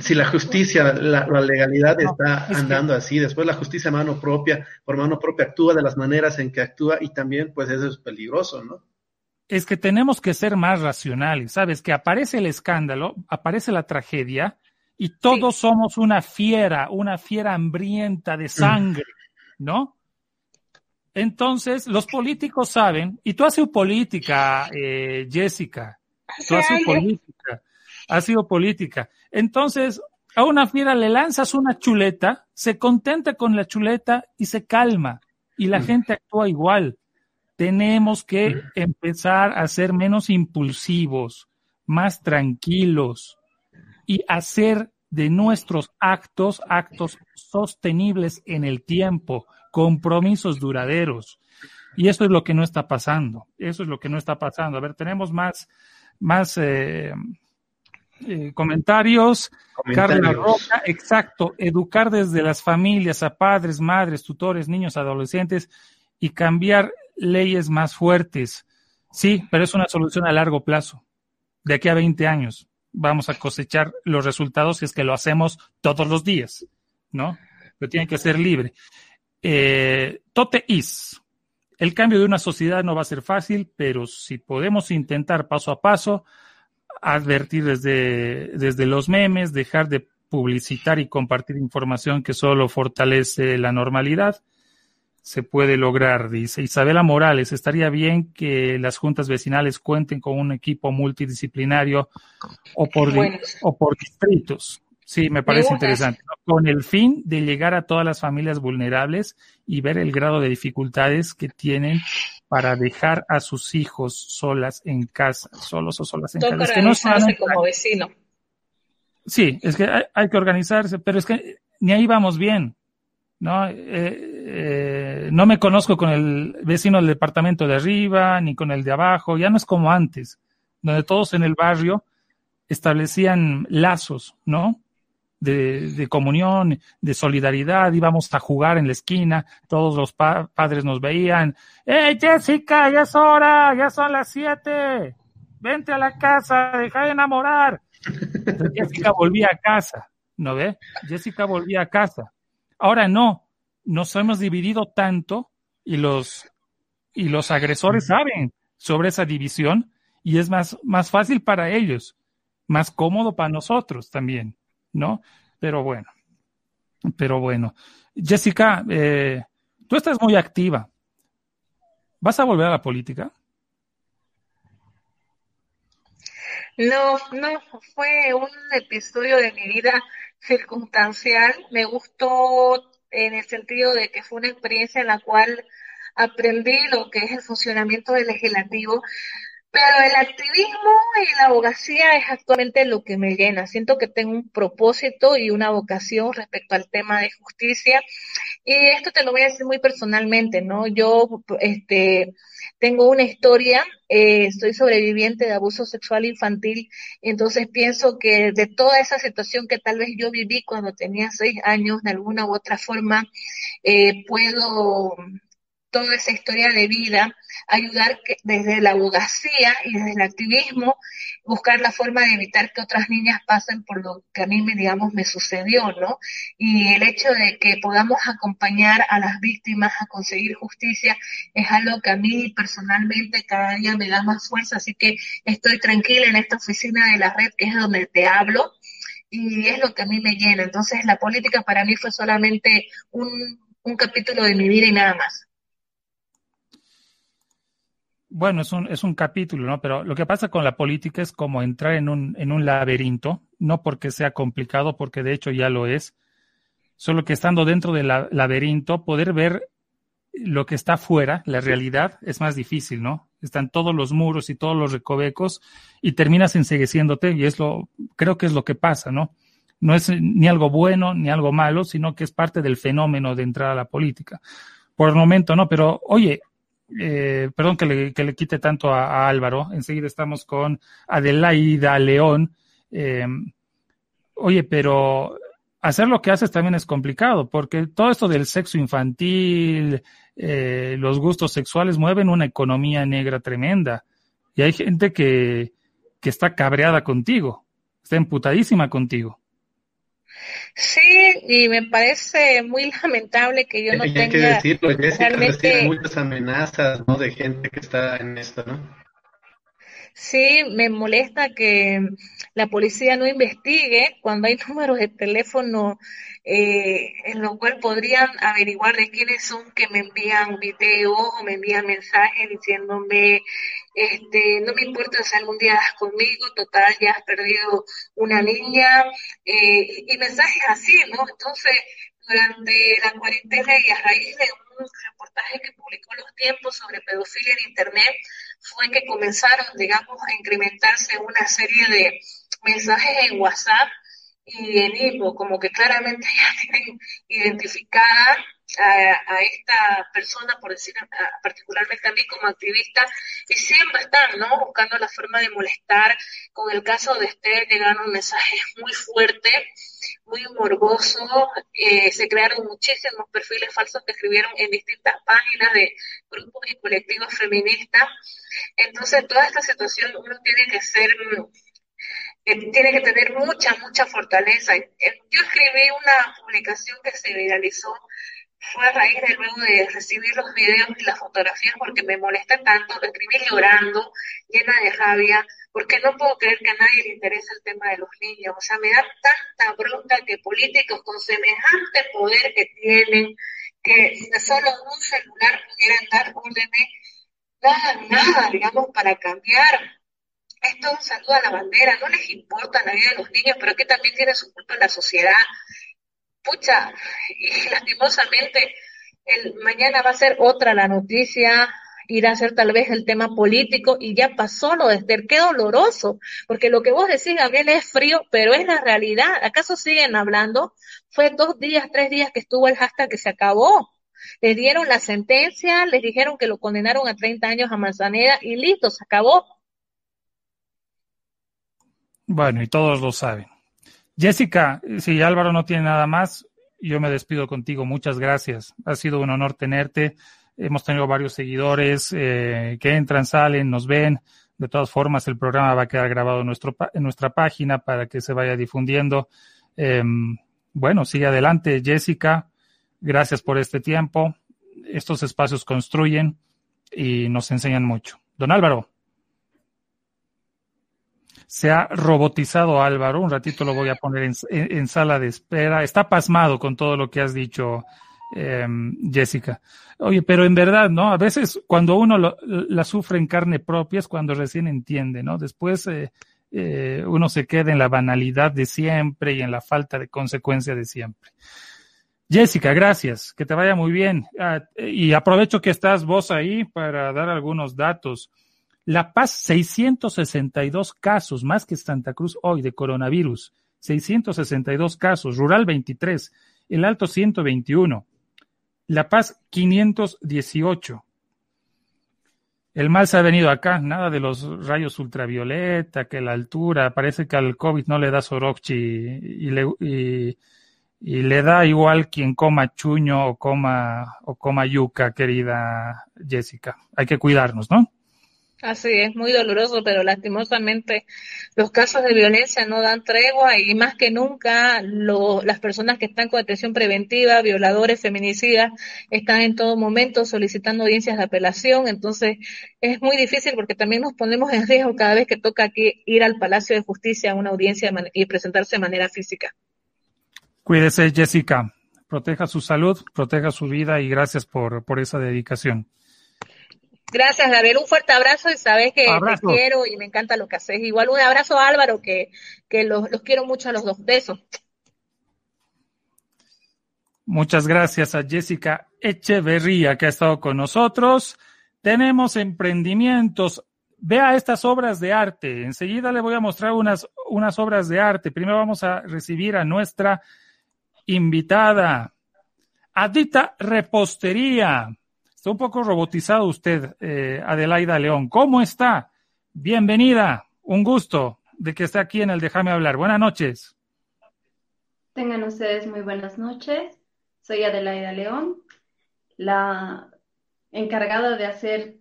si la justicia, la, legalidad está andando así, después la justicia mano propia, por mano propia actúa de las maneras en que actúa y también pues eso es peligroso, ¿no? Es que tenemos que ser más racionales, ¿sabes? Que aparece el escándalo, aparece la tragedia y todos somos una fiera, una fiera hambrienta de sangre, ¿no? Entonces, los políticos saben, y tú has sido política, eh, Jessica, tú has sido política ha sido política. Entonces, a una fiera le lanzas una chuleta, se contenta con la chuleta y se calma. Y la mm. gente actúa igual. Tenemos que mm. empezar a ser menos impulsivos, más tranquilos y hacer de nuestros actos actos sostenibles en el tiempo, compromisos duraderos. Y eso es lo que no está pasando. Eso es lo que no está pasando. A ver, tenemos más, más eh, eh, comentarios. Carla Roca, exacto, educar desde las familias a padres, madres, tutores, niños, adolescentes y cambiar leyes más fuertes. Sí, pero es una solución a largo plazo. De aquí a 20 años vamos a cosechar los resultados si es que lo hacemos todos los días, ¿no? Pero tiene que ser libre. Eh, tote is. El cambio de una sociedad no va a ser fácil, pero si podemos intentar paso a paso, advertir desde, desde los memes, dejar de publicitar y compartir información que solo fortalece la normalidad, se puede lograr, dice Isabela Morales. Estaría bien que las juntas vecinales cuenten con un equipo multidisciplinario o por, o por distritos. Sí, me parece interesante. Con el fin de llegar a todas las familias vulnerables y ver el grado de dificultades que tienen para dejar a sus hijos solas en casa, solos o solas en casa. Es que no saben como vecino. Sí, es que hay, que organizarse, pero es que ni ahí vamos bien. ¿No? Eh, eh, no me conozco con el vecino del departamento de arriba, ni con el de abajo, ya no es como antes, donde todos en el barrio establecían lazos, ¿no? de, comunión, de solidaridad, íbamos a jugar en la esquina, todos los padres nos veían, ¡Hey Jessica, ya es hora, ya son las siete! Vente a la casa, deja de enamorar. [LAUGHS] Jessica volvía a casa, ¿no ve? Jessica volvía a casa. Ahora no, nos hemos dividido tanto y los, y los agresores saben sobre esa división y es más, más fácil para ellos, más cómodo para nosotros también. ¿no? Pero bueno, pero bueno. Jessica, eh, tú estás muy activa. ¿Vas a volver a la política? No, no, fue un episodio de mi vida circunstancial. Me gustó en el sentido de que fue una experiencia en la cual aprendí lo que es el funcionamiento del legislativo, pero el activismo y la abogacía es actualmente lo que me llena. Siento que tengo un propósito y una vocación respecto al tema de justicia. Y esto te lo voy a decir muy personalmente, ¿no? Yo, este, tengo una historia, eh, soy sobreviviente de abuso sexual infantil, entonces pienso que de toda esa situación que tal vez yo viví cuando tenía seis años, de alguna u otra forma, eh, puedo toda esa historia de vida, ayudar desde la abogacía y desde el activismo, buscar la forma de evitar que otras niñas pasen por lo que a mí, me, digamos, me sucedió, ¿no? Y el hecho de que podamos acompañar a las víctimas a conseguir justicia es algo que a mí personalmente cada día me da más fuerza, así que estoy tranquila en esta oficina de la red, que es donde te hablo, y es lo que a mí me llena. Entonces, la política para mí fue solamente un, un capítulo de mi vida y nada más. Bueno, es un, es un capítulo, ¿no? Pero lo que pasa con la política es como entrar en un, en un laberinto, no porque sea complicado, porque de hecho ya lo es, solo que estando dentro del laberinto, poder ver lo que está fuera, la realidad, es más difícil, ¿no? Están todos los muros y todos los recovecos y terminas ensegueciéndote y es lo, creo que es lo que pasa, ¿no? No es ni algo bueno ni algo malo, sino que es parte del fenómeno de entrar a la política. Por el momento, no, pero oye, eh, perdón que le, que le, quite tanto a, Álvaro, enseguida estamos con Adelaida León. Eh, oye, pero hacer lo que haces también es complicado, porque todo esto del sexo infantil, eh, los gustos sexuales mueven una economía negra tremenda. Y hay gente que, que está cabreada contigo, está emputadísima contigo. Sí, y me parece muy lamentable que yo no tenga que decirlo, realmente... muchas amenazas, ¿no? De gente que está en esto, ¿no? Sí, me molesta que la policía no investigue cuando hay [LAUGHS] números de teléfono eh, en lo cual podrían averiguar de quiénes son que me envían videos o me envían mensajes diciéndome, este, no me importa si algún día das conmigo, total, ya has perdido una niña, eh, y mensajes así, ¿no? Entonces, durante la cuarentena y a raíz de un reportaje que publicó Los Tiempos sobre pedofilia en Internet, fue que comenzaron, digamos, a incrementarse una serie de mensajes en WhatsApp y en Ivo, como que claramente [LAUGHS] ya tienen identificada a, esta persona, por decir particularmente a mí como activista, y siempre están, ¿no? Buscando la forma de molestar. Con el caso de Esther llegaron mensajes muy fuertes, muy morbosos, eh, se crearon muchísimos perfiles falsos que escribieron en distintas páginas de grupos y colectivos feministas. Entonces, toda esta situación uno tiene que ser tiene que tener mucha, mucha fortaleza. Yo escribí una publicación que se viralizó, fue a raíz de luego de recibir los videos y las fotografías porque me molesta tanto, lo escribí llorando, llena de rabia, porque no puedo creer que a nadie le interese el tema de los niños. O sea, me da tanta bronca que políticos con semejante poder que tienen, que solo un celular pudieran dar órdenes, nada, nada, digamos, para cambiar esto es un saludo a la bandera, no les importa la vida de los niños, pero que también tiene su culpa la sociedad. Pucha, y [LAUGHS] lastimosamente, el, mañana va a ser otra la noticia, irá a ser tal vez el tema político y ya pasó lo de Esther. Qué doloroso, porque lo que vos decís, Gabriel, es frío, pero es la realidad. ¿Acaso siguen hablando? Fue dos días, tres días que estuvo el hashtag que se acabó. Les dieron la sentencia, les dijeron que lo condenaron a 30 años a Manzanera y listo, se acabó. Bueno, y todos lo saben. Jessica, si Álvaro no tiene nada más, yo me despido contigo. Muchas gracias. Ha sido un honor tenerte. Hemos tenido varios seguidores eh, que entran, salen, nos ven. De todas formas, el programa va a quedar grabado en, nuestro, en nuestra página para que se vaya difundiendo. Em, bueno, sigue adelante, Jessica. Gracias por este tiempo. Estos espacios construyen y nos enseñan mucho. Don Álvaro se ha robotizado Álvaro. Un ratito lo voy a poner en, sala de espera. Está pasmado con todo lo que has dicho, em, Jessica. Oye, pero en verdad, ¿no? A veces cuando uno la sufre en carne propia es cuando recién entiende, ¿no? Después eh, eh, uno se queda en la banalidad de siempre y en la falta de consecuencia de siempre. Jessica, gracias. Que te vaya muy bien. Ah, y aprovecho que estás vos ahí para dar algunos datos. La Paz, 662 casos, más que Santa Cruz hoy de coronavirus. 662 casos. Rural, 23. El Alto, 121. La Paz, 518. El mal se ha venido acá, nada de los rayos ultravioleta, que la altura, parece que al COVID no le da Sorochi y, y le da igual quien coma chuño o coma, o coma yuca, querida Jessica. Hay que cuidarnos, ¿no? Así es, muy doloroso, pero lastimosamente los casos de violencia no dan tregua y más que nunca las personas que están con atención preventiva, violadores, feminicidas, están en todo momento solicitando audiencias de apelación. Entonces es muy difícil porque también nos ponemos en riesgo cada vez que toca aquí ir al Palacio de Justicia a una audiencia y presentarse de manera física. Cuídese, Jessica. Proteja su salud, proteja su vida y gracias por, por esa dedicación. Gracias, Gabriel. Un fuerte abrazo y sabes que te quiero y me encanta lo que haces. Igual un abrazo a Álvaro, que, que los, los quiero mucho a los dos. Besos. Muchas gracias a Jessica Echeverría que ha estado con nosotros. Tenemos emprendimientos. Vea estas obras de arte. Enseguida le voy a mostrar unas, unas obras de arte. Primero vamos a recibir a nuestra invitada, Adita Repostería. Está un poco robotizado usted, eh, Adelaida León. ¿Cómo está? Bienvenida. Un gusto de que esté aquí en el Déjame hablar. Buenas noches. Tengan ustedes muy buenas noches. Soy Adelaida León, la encargada de hacer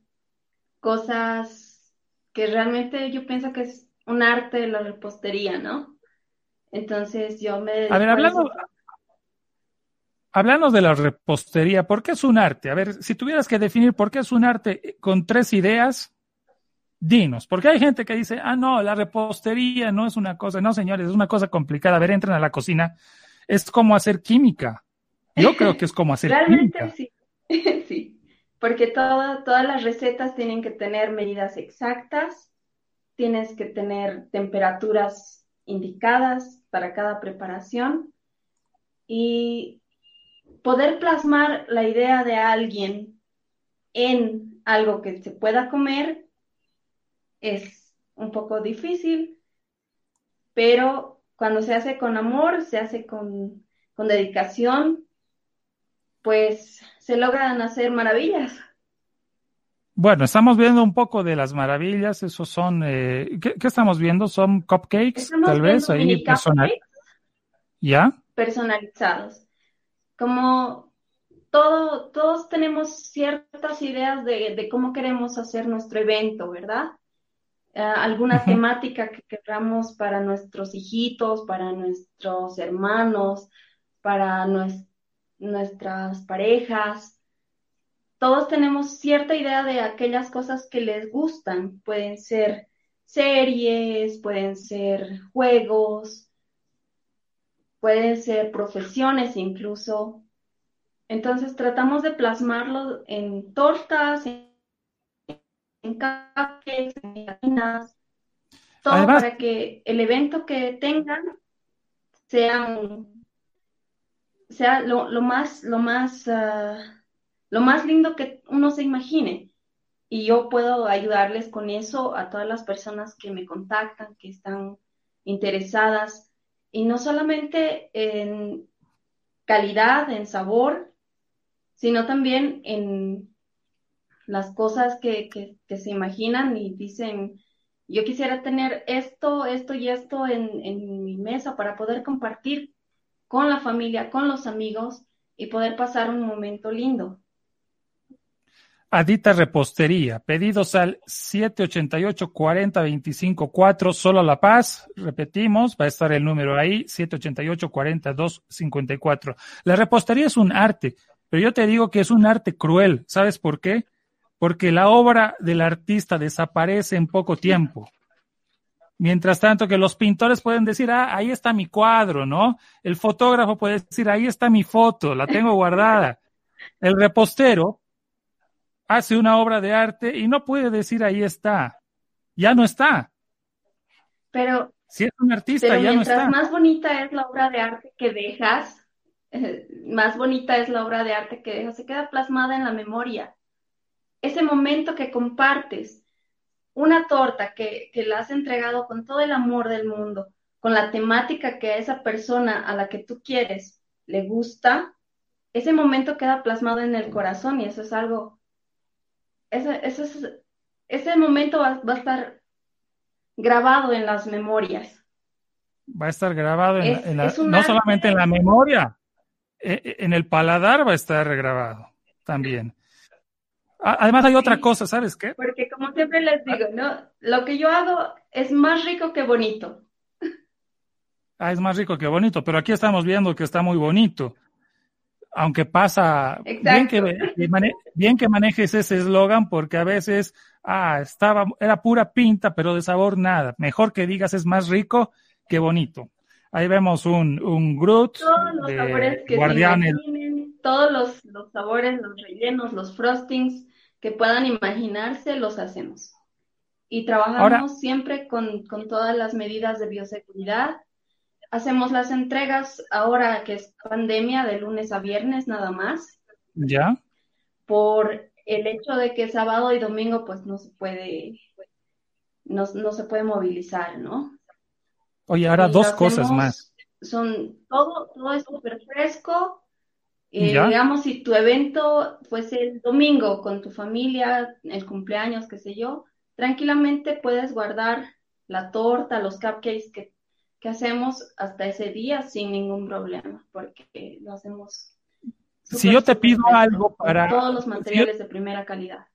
cosas que realmente yo pienso que es un arte la repostería, ¿no? Entonces yo me... A ver, hablando, Hablamos de la repostería, ¿por qué es un arte? A ver, si tuvieras que definir por qué es un arte con tres ideas, dinos, porque hay gente que dice, ah, no, la repostería no es una cosa, no, señores, es una cosa complicada. A ver, entran a la cocina, es como hacer química. Yo creo que es como hacer [LAUGHS] Realmente química. Sí, [LAUGHS] sí, porque todas las recetas tienen que tener medidas exactas, tienes que tener temperaturas indicadas para cada preparación y poder plasmar la idea de alguien en algo que se pueda comer es un poco difícil, pero cuando se hace con amor, se hace con, dedicación, pues se logran hacer maravillas. Bueno, estamos viendo un poco de las maravillas, esos son, eh, ¿qué, estamos viendo? ¿Son cupcakes? tal vez ahí personal. ¿Ya? Personalizados como todo, todos tenemos ciertas ideas de, cómo queremos hacer nuestro evento, ¿verdad? Eh, alguna temática que queramos para nuestros hijitos, para nuestros hermanos, para nuestras parejas. Todos tenemos cierta idea de aquellas cosas que les gustan. Pueden ser series, pueden ser juegos, pueden ser profesiones incluso. Entonces tratamos de plasmarlo en tortas, en, cafés, en gallinas, todo para que el evento que tengan sea, sea lo, más, lo más, ah, lo más lindo que uno se imagine. Y yo puedo ayudarles con eso a todas las personas que me contactan, que están interesadas y no solamente en calidad, en sabor, sino también en las cosas que, se imaginan y dicen, yo quisiera tener esto, esto y esto en, en mi mesa para poder compartir con la familia, con los amigos y poder pasar un momento lindo. Adita Repostería, pedidos al 788 40 25 4, solo La Paz, repetimos, va a estar el número ahí, 788 42 54. La repostería es un arte, pero yo te digo que es un arte cruel, ¿sabes por qué? Porque la obra del artista desaparece en poco tiempo. Mientras tanto que los pintores pueden decir, ah, ahí está mi cuadro, ¿no? El fotógrafo puede decir, ahí está mi foto, la tengo guardada. El repostero hace una obra de arte y no puede decir ahí está, ya no está. Pero si es un artista, ya no está. Más bonita es la obra de arte que dejas, más bonita es la obra de arte que dejas, se queda plasmada en la memoria. Ese momento que compartes, una torta que, que la has entregado con todo el amor del mundo, con la temática que a esa persona a la que tú quieres le gusta, ese momento queda plasmado en el corazón y eso es algo ese, ese, momento va, a estar grabado en las memorias. Va a estar grabado en, no solamente en la memoria, eh, eh, en el paladar va a estar regrabado también. Además hay otra cosa, ¿sabes qué? Porque como siempre les digo, ¿no? Lo que yo hago es más rico que bonito. Ah, es más rico que bonito, pero aquí estamos viendo que está muy bonito. Aunque pasa bien que, bien que manejes ese eslogan porque a veces, ah, estaba, era pura pinta, pero de sabor nada. Mejor que digas es más rico que bonito. Ahí vemos un, un Groot todos los sabores que todos los, los sabores, los rellenos, los frostings que puedan imaginarse, los hacemos. Y trabajamos siempre con, con todas las medidas de bioseguridad. Hacemos las entregas ahora que es pandemia de lunes a viernes nada más. ¿Ya? Por el hecho de que sábado y domingo pues no se puede, no, no se puede movilizar, ¿no? Oye, ahora dos cosas más. Son todo, todo es súper fresco. Eh, digamos, si tu evento fuese el domingo con tu familia, el cumpleaños, qué sé yo, tranquilamente puedes guardar la torta, los cupcakes que, que hacemos hasta ese día sin ningún problema, porque lo hacemos. Si yo te pido algo para. Todos los materiales de primera calidad.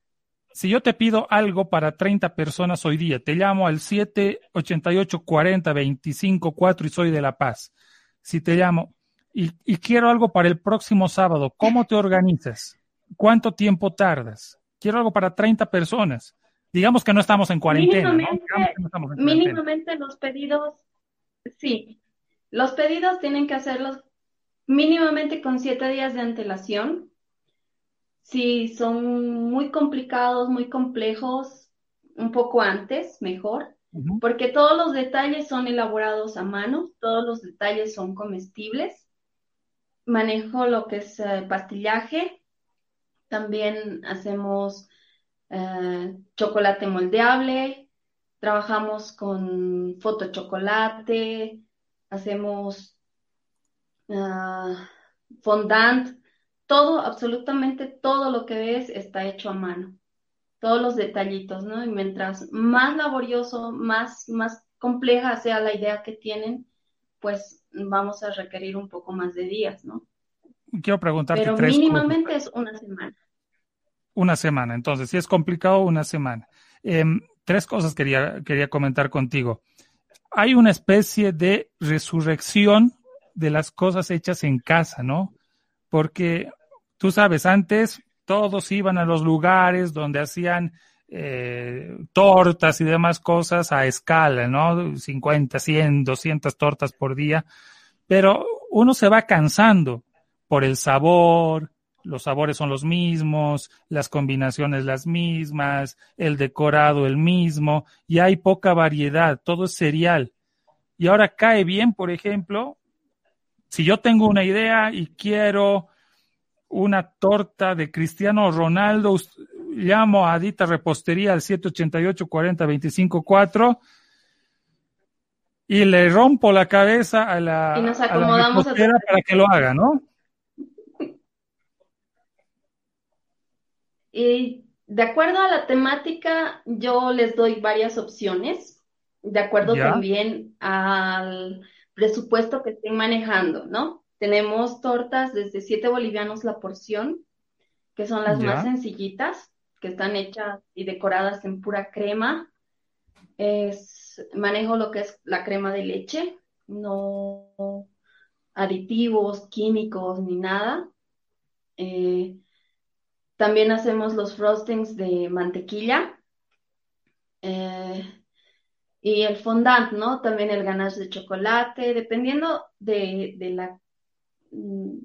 Si yo te pido algo para 30 personas hoy día, te llamo al 788 40 25 4 y soy de La Paz. Si te llamo y, quiero algo para el próximo sábado, ¿cómo te organizas? ¿Cuánto tiempo tardas? Quiero algo para 30 personas. Digamos que no estamos en cuarentena. Mínimamente, los pedidos, sí, los pedidos tienen que hacerlos mínimamente con siete días de antelación. Si son muy complicados, muy complejos, un poco antes, mejor, porque todos los detalles son elaborados a mano, todos los detalles son comestibles. Manejo lo que es eh, pastillaje, también hacemos eh, chocolate moldeable, trabajamos con fotochocolate, hacemos uh, fondant, todo, absolutamente todo lo que ves está hecho a mano. Todos los detallitos, ¿no? Y mientras más laborioso, más, más compleja sea la idea que tienen, pues vamos a requerir un poco más de días, ¿no? Quiero preguntarte Pero mínimamente es una semana. Una semana, entonces, si es complicado, una semana. Em, tres cosas quería, quería comentar contigo. Hay una especie de resurrección de las cosas hechas en casa, ¿no? Porque tú sabes, antes todos iban a los lugares donde hacían eh, tortas y demás cosas a escala, ¿no? 50, 100, 200 tortas por día, pero uno se va cansando por el sabor, los sabores son los mismos, las combinaciones las mismas, el decorado el mismo, y hay poca variedad, todo es cereal. Y ahora cae bien, por ejemplo, si yo tengo una idea y quiero una torta de Cristiano Ronaldo, llamo a Dita Repostería al 788 40 25 4 y le rompo la cabeza a la, y nos acomodamos para que lo haga, ¿no? Y de acuerdo a la temática, yo les doy varias opciones, de acuerdo también al presupuesto que estén manejando, ¿no? Tenemos tortas desde 7 bolivianos la porción, que son las más sencillitas, que están hechas y decoradas en pura crema. Es, manejo lo que es la crema de leche, no aditivos, químicos ni nada. Eh, también hacemos los frostings de mantequilla. Eh, y el fondant, ¿no? También el ganache de chocolate, dependiendo de, de la Mm,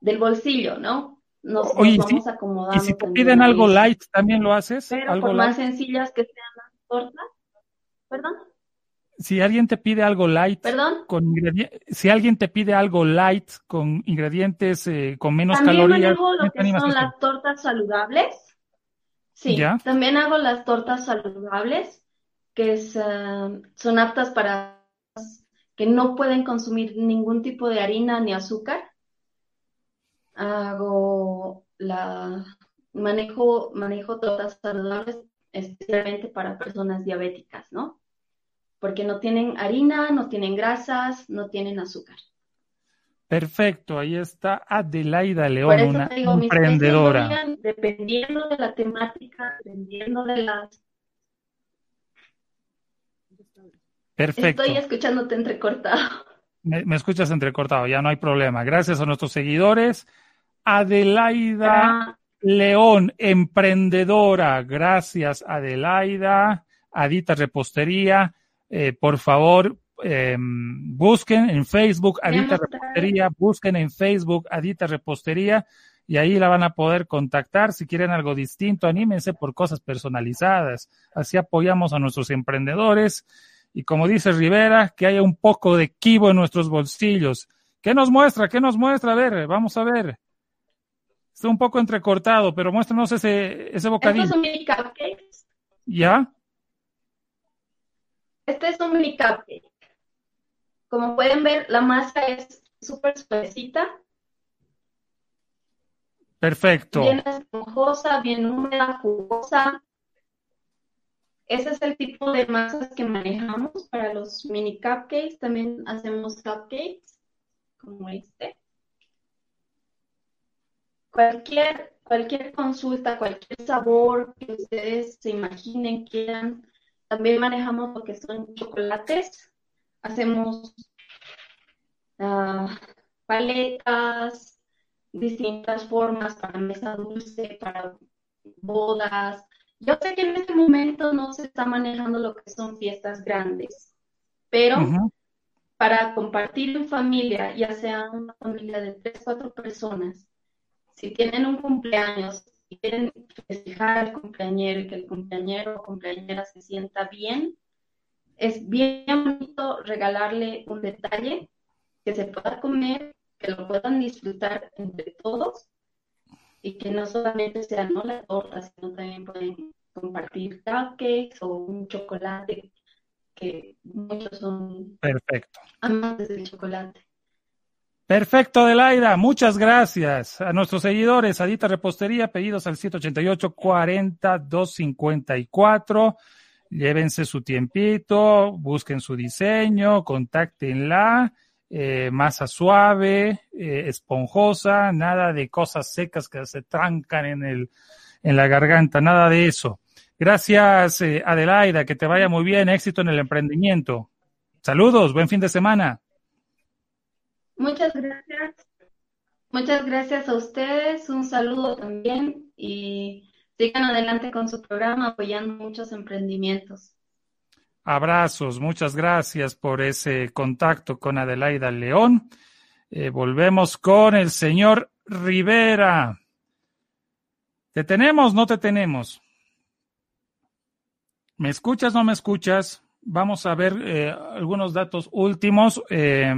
del bolsillo, ¿no? Nos, vamos acomodando. Y si te piden algo light, ¿también lo haces? Pero ¿Algo por más sencillas que sean las tortas. ¿Perdón? Si alguien te pide algo light, ¿Perdón? con si alguien te pide algo light con ingredientes eh, con menos calorías, también lo que son las tortas saludables. Sí, también hago las tortas saludables que es, eh, son aptas para que no pueden consumir ningún tipo de harina ni azúcar. Hago la manejo, manejo tortas saludables especialmente para personas diabéticas, ¿no? Porque no tienen harina, no tienen grasas, no tienen azúcar. Perfecto, ahí está Adelaida León, una emprendedora. dependiendo de la temática, dependiendo de las... Perfecto. Estoy escuchándote entrecortado. Me, me, escuchas entrecortado, ya no hay problema. Gracias a nuestros seguidores. Adelaida ah. León, emprendedora. Gracias, Adelaida. Adita Repostería. Eh, por favor, eh, busquen en Facebook Adita Repostería, busquen en Facebook Adita Repostería y ahí la van a poder contactar. Si quieren algo distinto, anímense por cosas personalizadas. Así apoyamos a nuestros emprendedores. Y como dice Rivera, que haya un poco de kibo en nuestros bolsillos. ¿Qué nos muestra? ¿Qué nos muestra? A ver, vamos a ver. Está un poco entrecortado, pero muéstranos ese, ese bocadillo. Estos son mini cupcakes. ¿Ya? Este es un mini cupcake. Como pueden ver, la masa es súper suavecita. Perfecto. Bien esponjosa, bien húmeda, jugosa. Ese es el tipo de masas que manejamos para los mini cupcakes. También hacemos cupcakes como este. Cualquier, cualquier consulta, cualquier sabor que ustedes se imaginen, quieran. También manejamos lo que son chocolates hacemos uh, paletas, distintas formas para mesa dulce, para bodas. Yo sé que en este momento no se está manejando lo que son fiestas grandes, pero para compartir en familia, ya sea una familia de tres, cuatro personas, si tienen un cumpleaños y quieren festejar al cumpleañero y que el cumpleañero o cumpleañera se sienta bien, es bien bonito regalarle un detalle que se pueda comer, que lo puedan disfrutar entre todos y que no solamente sea no la torta, sino también pueden compartir cupcakes o un chocolate que muchos son Perfecto. amantes del chocolate. Perfecto, Adelaida. Muchas gracias a nuestros seguidores. Adita Repostería, pedidos al 188 40 254 llévense su tiempito, busquen su diseño, contáctenla, eh, masa suave, eh, esponjosa, nada de cosas secas que se trancan en el, en la garganta, nada de eso. Gracias, eh, Adelaida, que te vaya muy bien, éxito en el emprendimiento. Saludos, buen fin de semana. Muchas gracias. Muchas gracias a ustedes, un saludo también y sigan adelante con su programa apoyando muchos emprendimientos. Abrazos, muchas gracias por ese contacto con Adelaida León. Eh, volvemos con el señor Rivera. ¿Te tenemos? ¿No te tenemos? ¿Me escuchas? ¿No me escuchas? Vamos a ver eh, algunos datos últimos. Eh,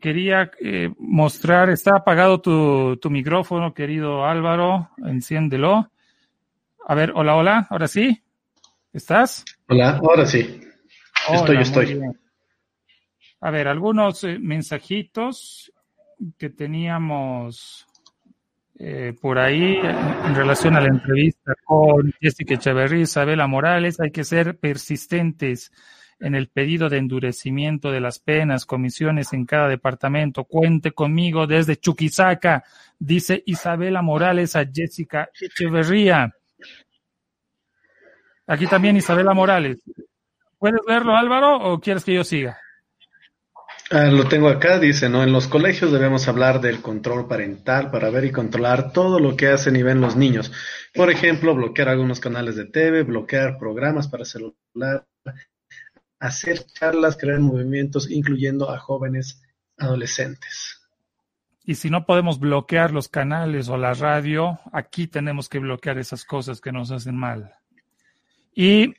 quería mostrar, está apagado tu, tu micrófono, querido Álvaro, enciéndelo. A ver, hola, hola, ahora sí. ¿Estás? Hola, ahora sí. estoy, estoy. A ver, algunos eh, mensajitos que teníamos eh, por ahí en, relación a la entrevista con Jessica Echeverría, Isabela Morales. Hay que ser persistentes en el pedido de endurecimiento de las penas, comisiones en cada departamento. Cuente conmigo desde Chuquisaca, dice Isabela Morales a Jessica Echeverría. Aquí también Isabela Morales. ¿Puedes leerlo, Álvaro, o quieres que yo siga? Ah, lo tengo acá, dice, ¿no? En los colegios debemos hablar del control parental para ver y controlar todo lo que hacen y ven los niños. Por ejemplo, bloquear algunos canales de TV, bloquear programas para celular, hacer charlas, crear movimientos, incluyendo a jóvenes adolescentes. Y si no podemos bloquear los canales o la radio, aquí tenemos que bloquear esas cosas que nos hacen mal. Y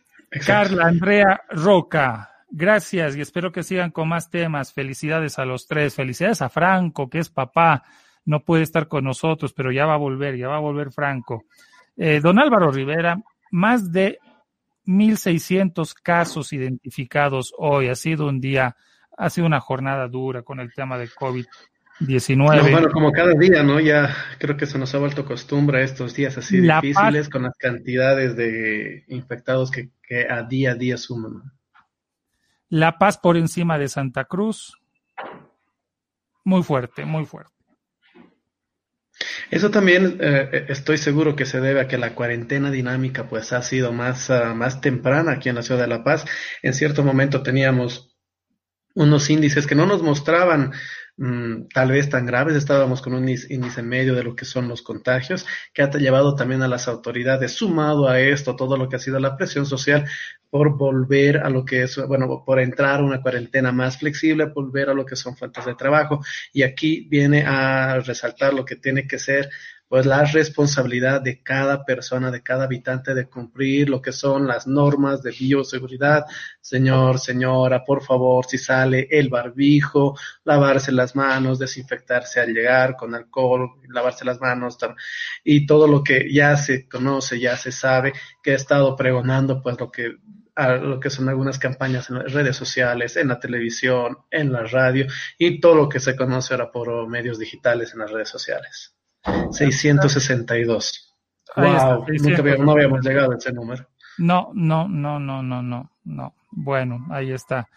Carla Andrea Roca, gracias y espero que sigan con más temas. Felicidades a los tres. Felicidades a Franco, que es papá. No puede estar con nosotros, pero ya va a volver, ya va a volver Franco. Eh, don Álvaro Rivera, más de 1.600 casos identificados hoy. Ha sido un día, ha sido una jornada dura con el tema de COVID. 19. bueno, como cada día, ¿no? Ya creo que se nos ha vuelto costumbre estos días así difíciles con las cantidades de infectados que, a día a día suman. La Paz por encima de Santa Cruz. Muy fuerte, muy fuerte. Eso también eh, estoy seguro que se debe a que la cuarentena dinámica pues ha sido más, uh, más temprana aquí en la ciudad de La Paz. En cierto momento teníamos unos índices que no nos mostraban Mm, tal vez tan graves, estábamos con un índice medio de lo que son los contagios, que ha llevado también a las autoridades, sumado a esto, todo lo que ha sido la presión social por volver a lo que es, bueno, por entrar a una cuarentena más flexible, volver a lo que son fuentes de trabajo. Y aquí viene a resaltar lo que tiene que ser pues la responsabilidad de cada persona, de cada habitante de cumplir lo que son las normas de bioseguridad. Señor, señora, por favor, si sale el barbijo, lavarse las manos, desinfectarse al llegar con alcohol, lavarse las manos y todo lo que ya se conoce, ya se sabe, que he estado pregonando pues lo que a lo que son algunas campañas en las redes sociales, en la televisión, en la radio y todo lo que se conoce ahora por medios digitales en las redes sociales. 662. Wow, nunca habíamos, no habíamos llegado a ese número. No, no, no, no, no, no, no. Bueno, ahí está.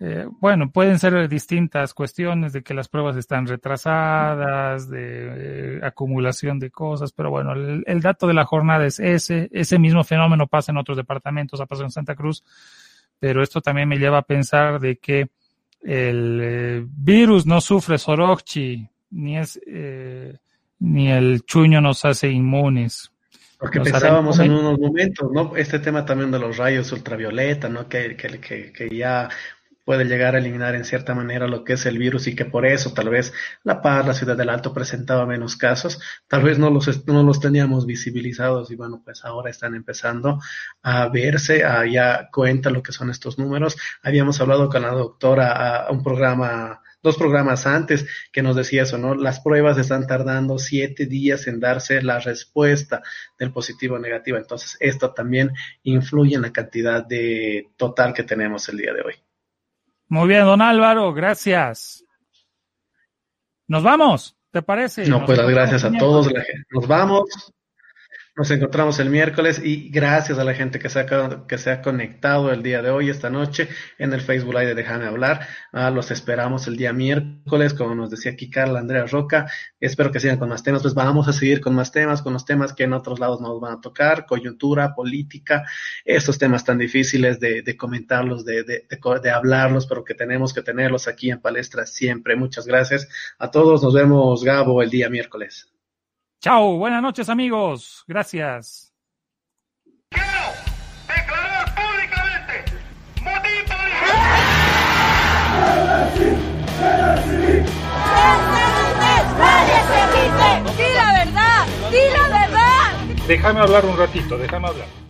Eh, bueno, pueden ser distintas cuestiones de que las pruebas están retrasadas, de eh, acumulación de cosas, pero bueno, el, dato de la jornada es ese. Ese mismo fenómeno pasa en otros departamentos, ha pasado en Santa Cruz, pero esto también me lleva a pensar de que el eh, virus no sufre Sorochi, ni es ni el chuño nos hace inmunes. Porque pensábamos en unos momentos, ¿no? Este tema también de los rayos ultravioleta, ¿no? Que, que, que, que, ya puede llegar a eliminar en cierta manera lo que es el virus y que por eso tal vez La Paz, la ciudad del Alto, presentaba menos casos. Tal vez no los, no los teníamos visibilizados y bueno, pues ahora están empezando a verse, a ya cuenta lo que son estos números. Habíamos hablado con la doctora a un programa dos programas antes que nos decía eso, ¿no? Las pruebas están tardando siete días en darse la respuesta del positivo o negativo. Entonces, esto también influye en la cantidad de total que tenemos el día de hoy. Muy bien, don Álvaro, gracias. Nos vamos, ¿te parece? No, pues las gracias a todos. Nos vamos. Nos encontramos el miércoles y gracias a la gente que se ha, que se ha conectado el día de hoy, esta noche, en el Facebook Live de Déjame Hablar. Ah, los esperamos el día miércoles, como nos decía aquí Carla Andrea Roca. Espero que sigan con más temas. Pues vamos a seguir con más temas, con los temas que en otros lados nos van a tocar, coyuntura, política, estos temas tan difíciles de, de comentarlos, de, de, de, hablarlos, pero que tenemos que tenerlos aquí en palestra siempre. Muchas gracias a todos. Nos vemos, Gabo, el día miércoles. Chao, buenas noches amigos. Gracias. Quiero declarar públicamente motivo ¡Di la verdad! ¡Di la verdad! Déjame hablar un ratito, déjame hablar.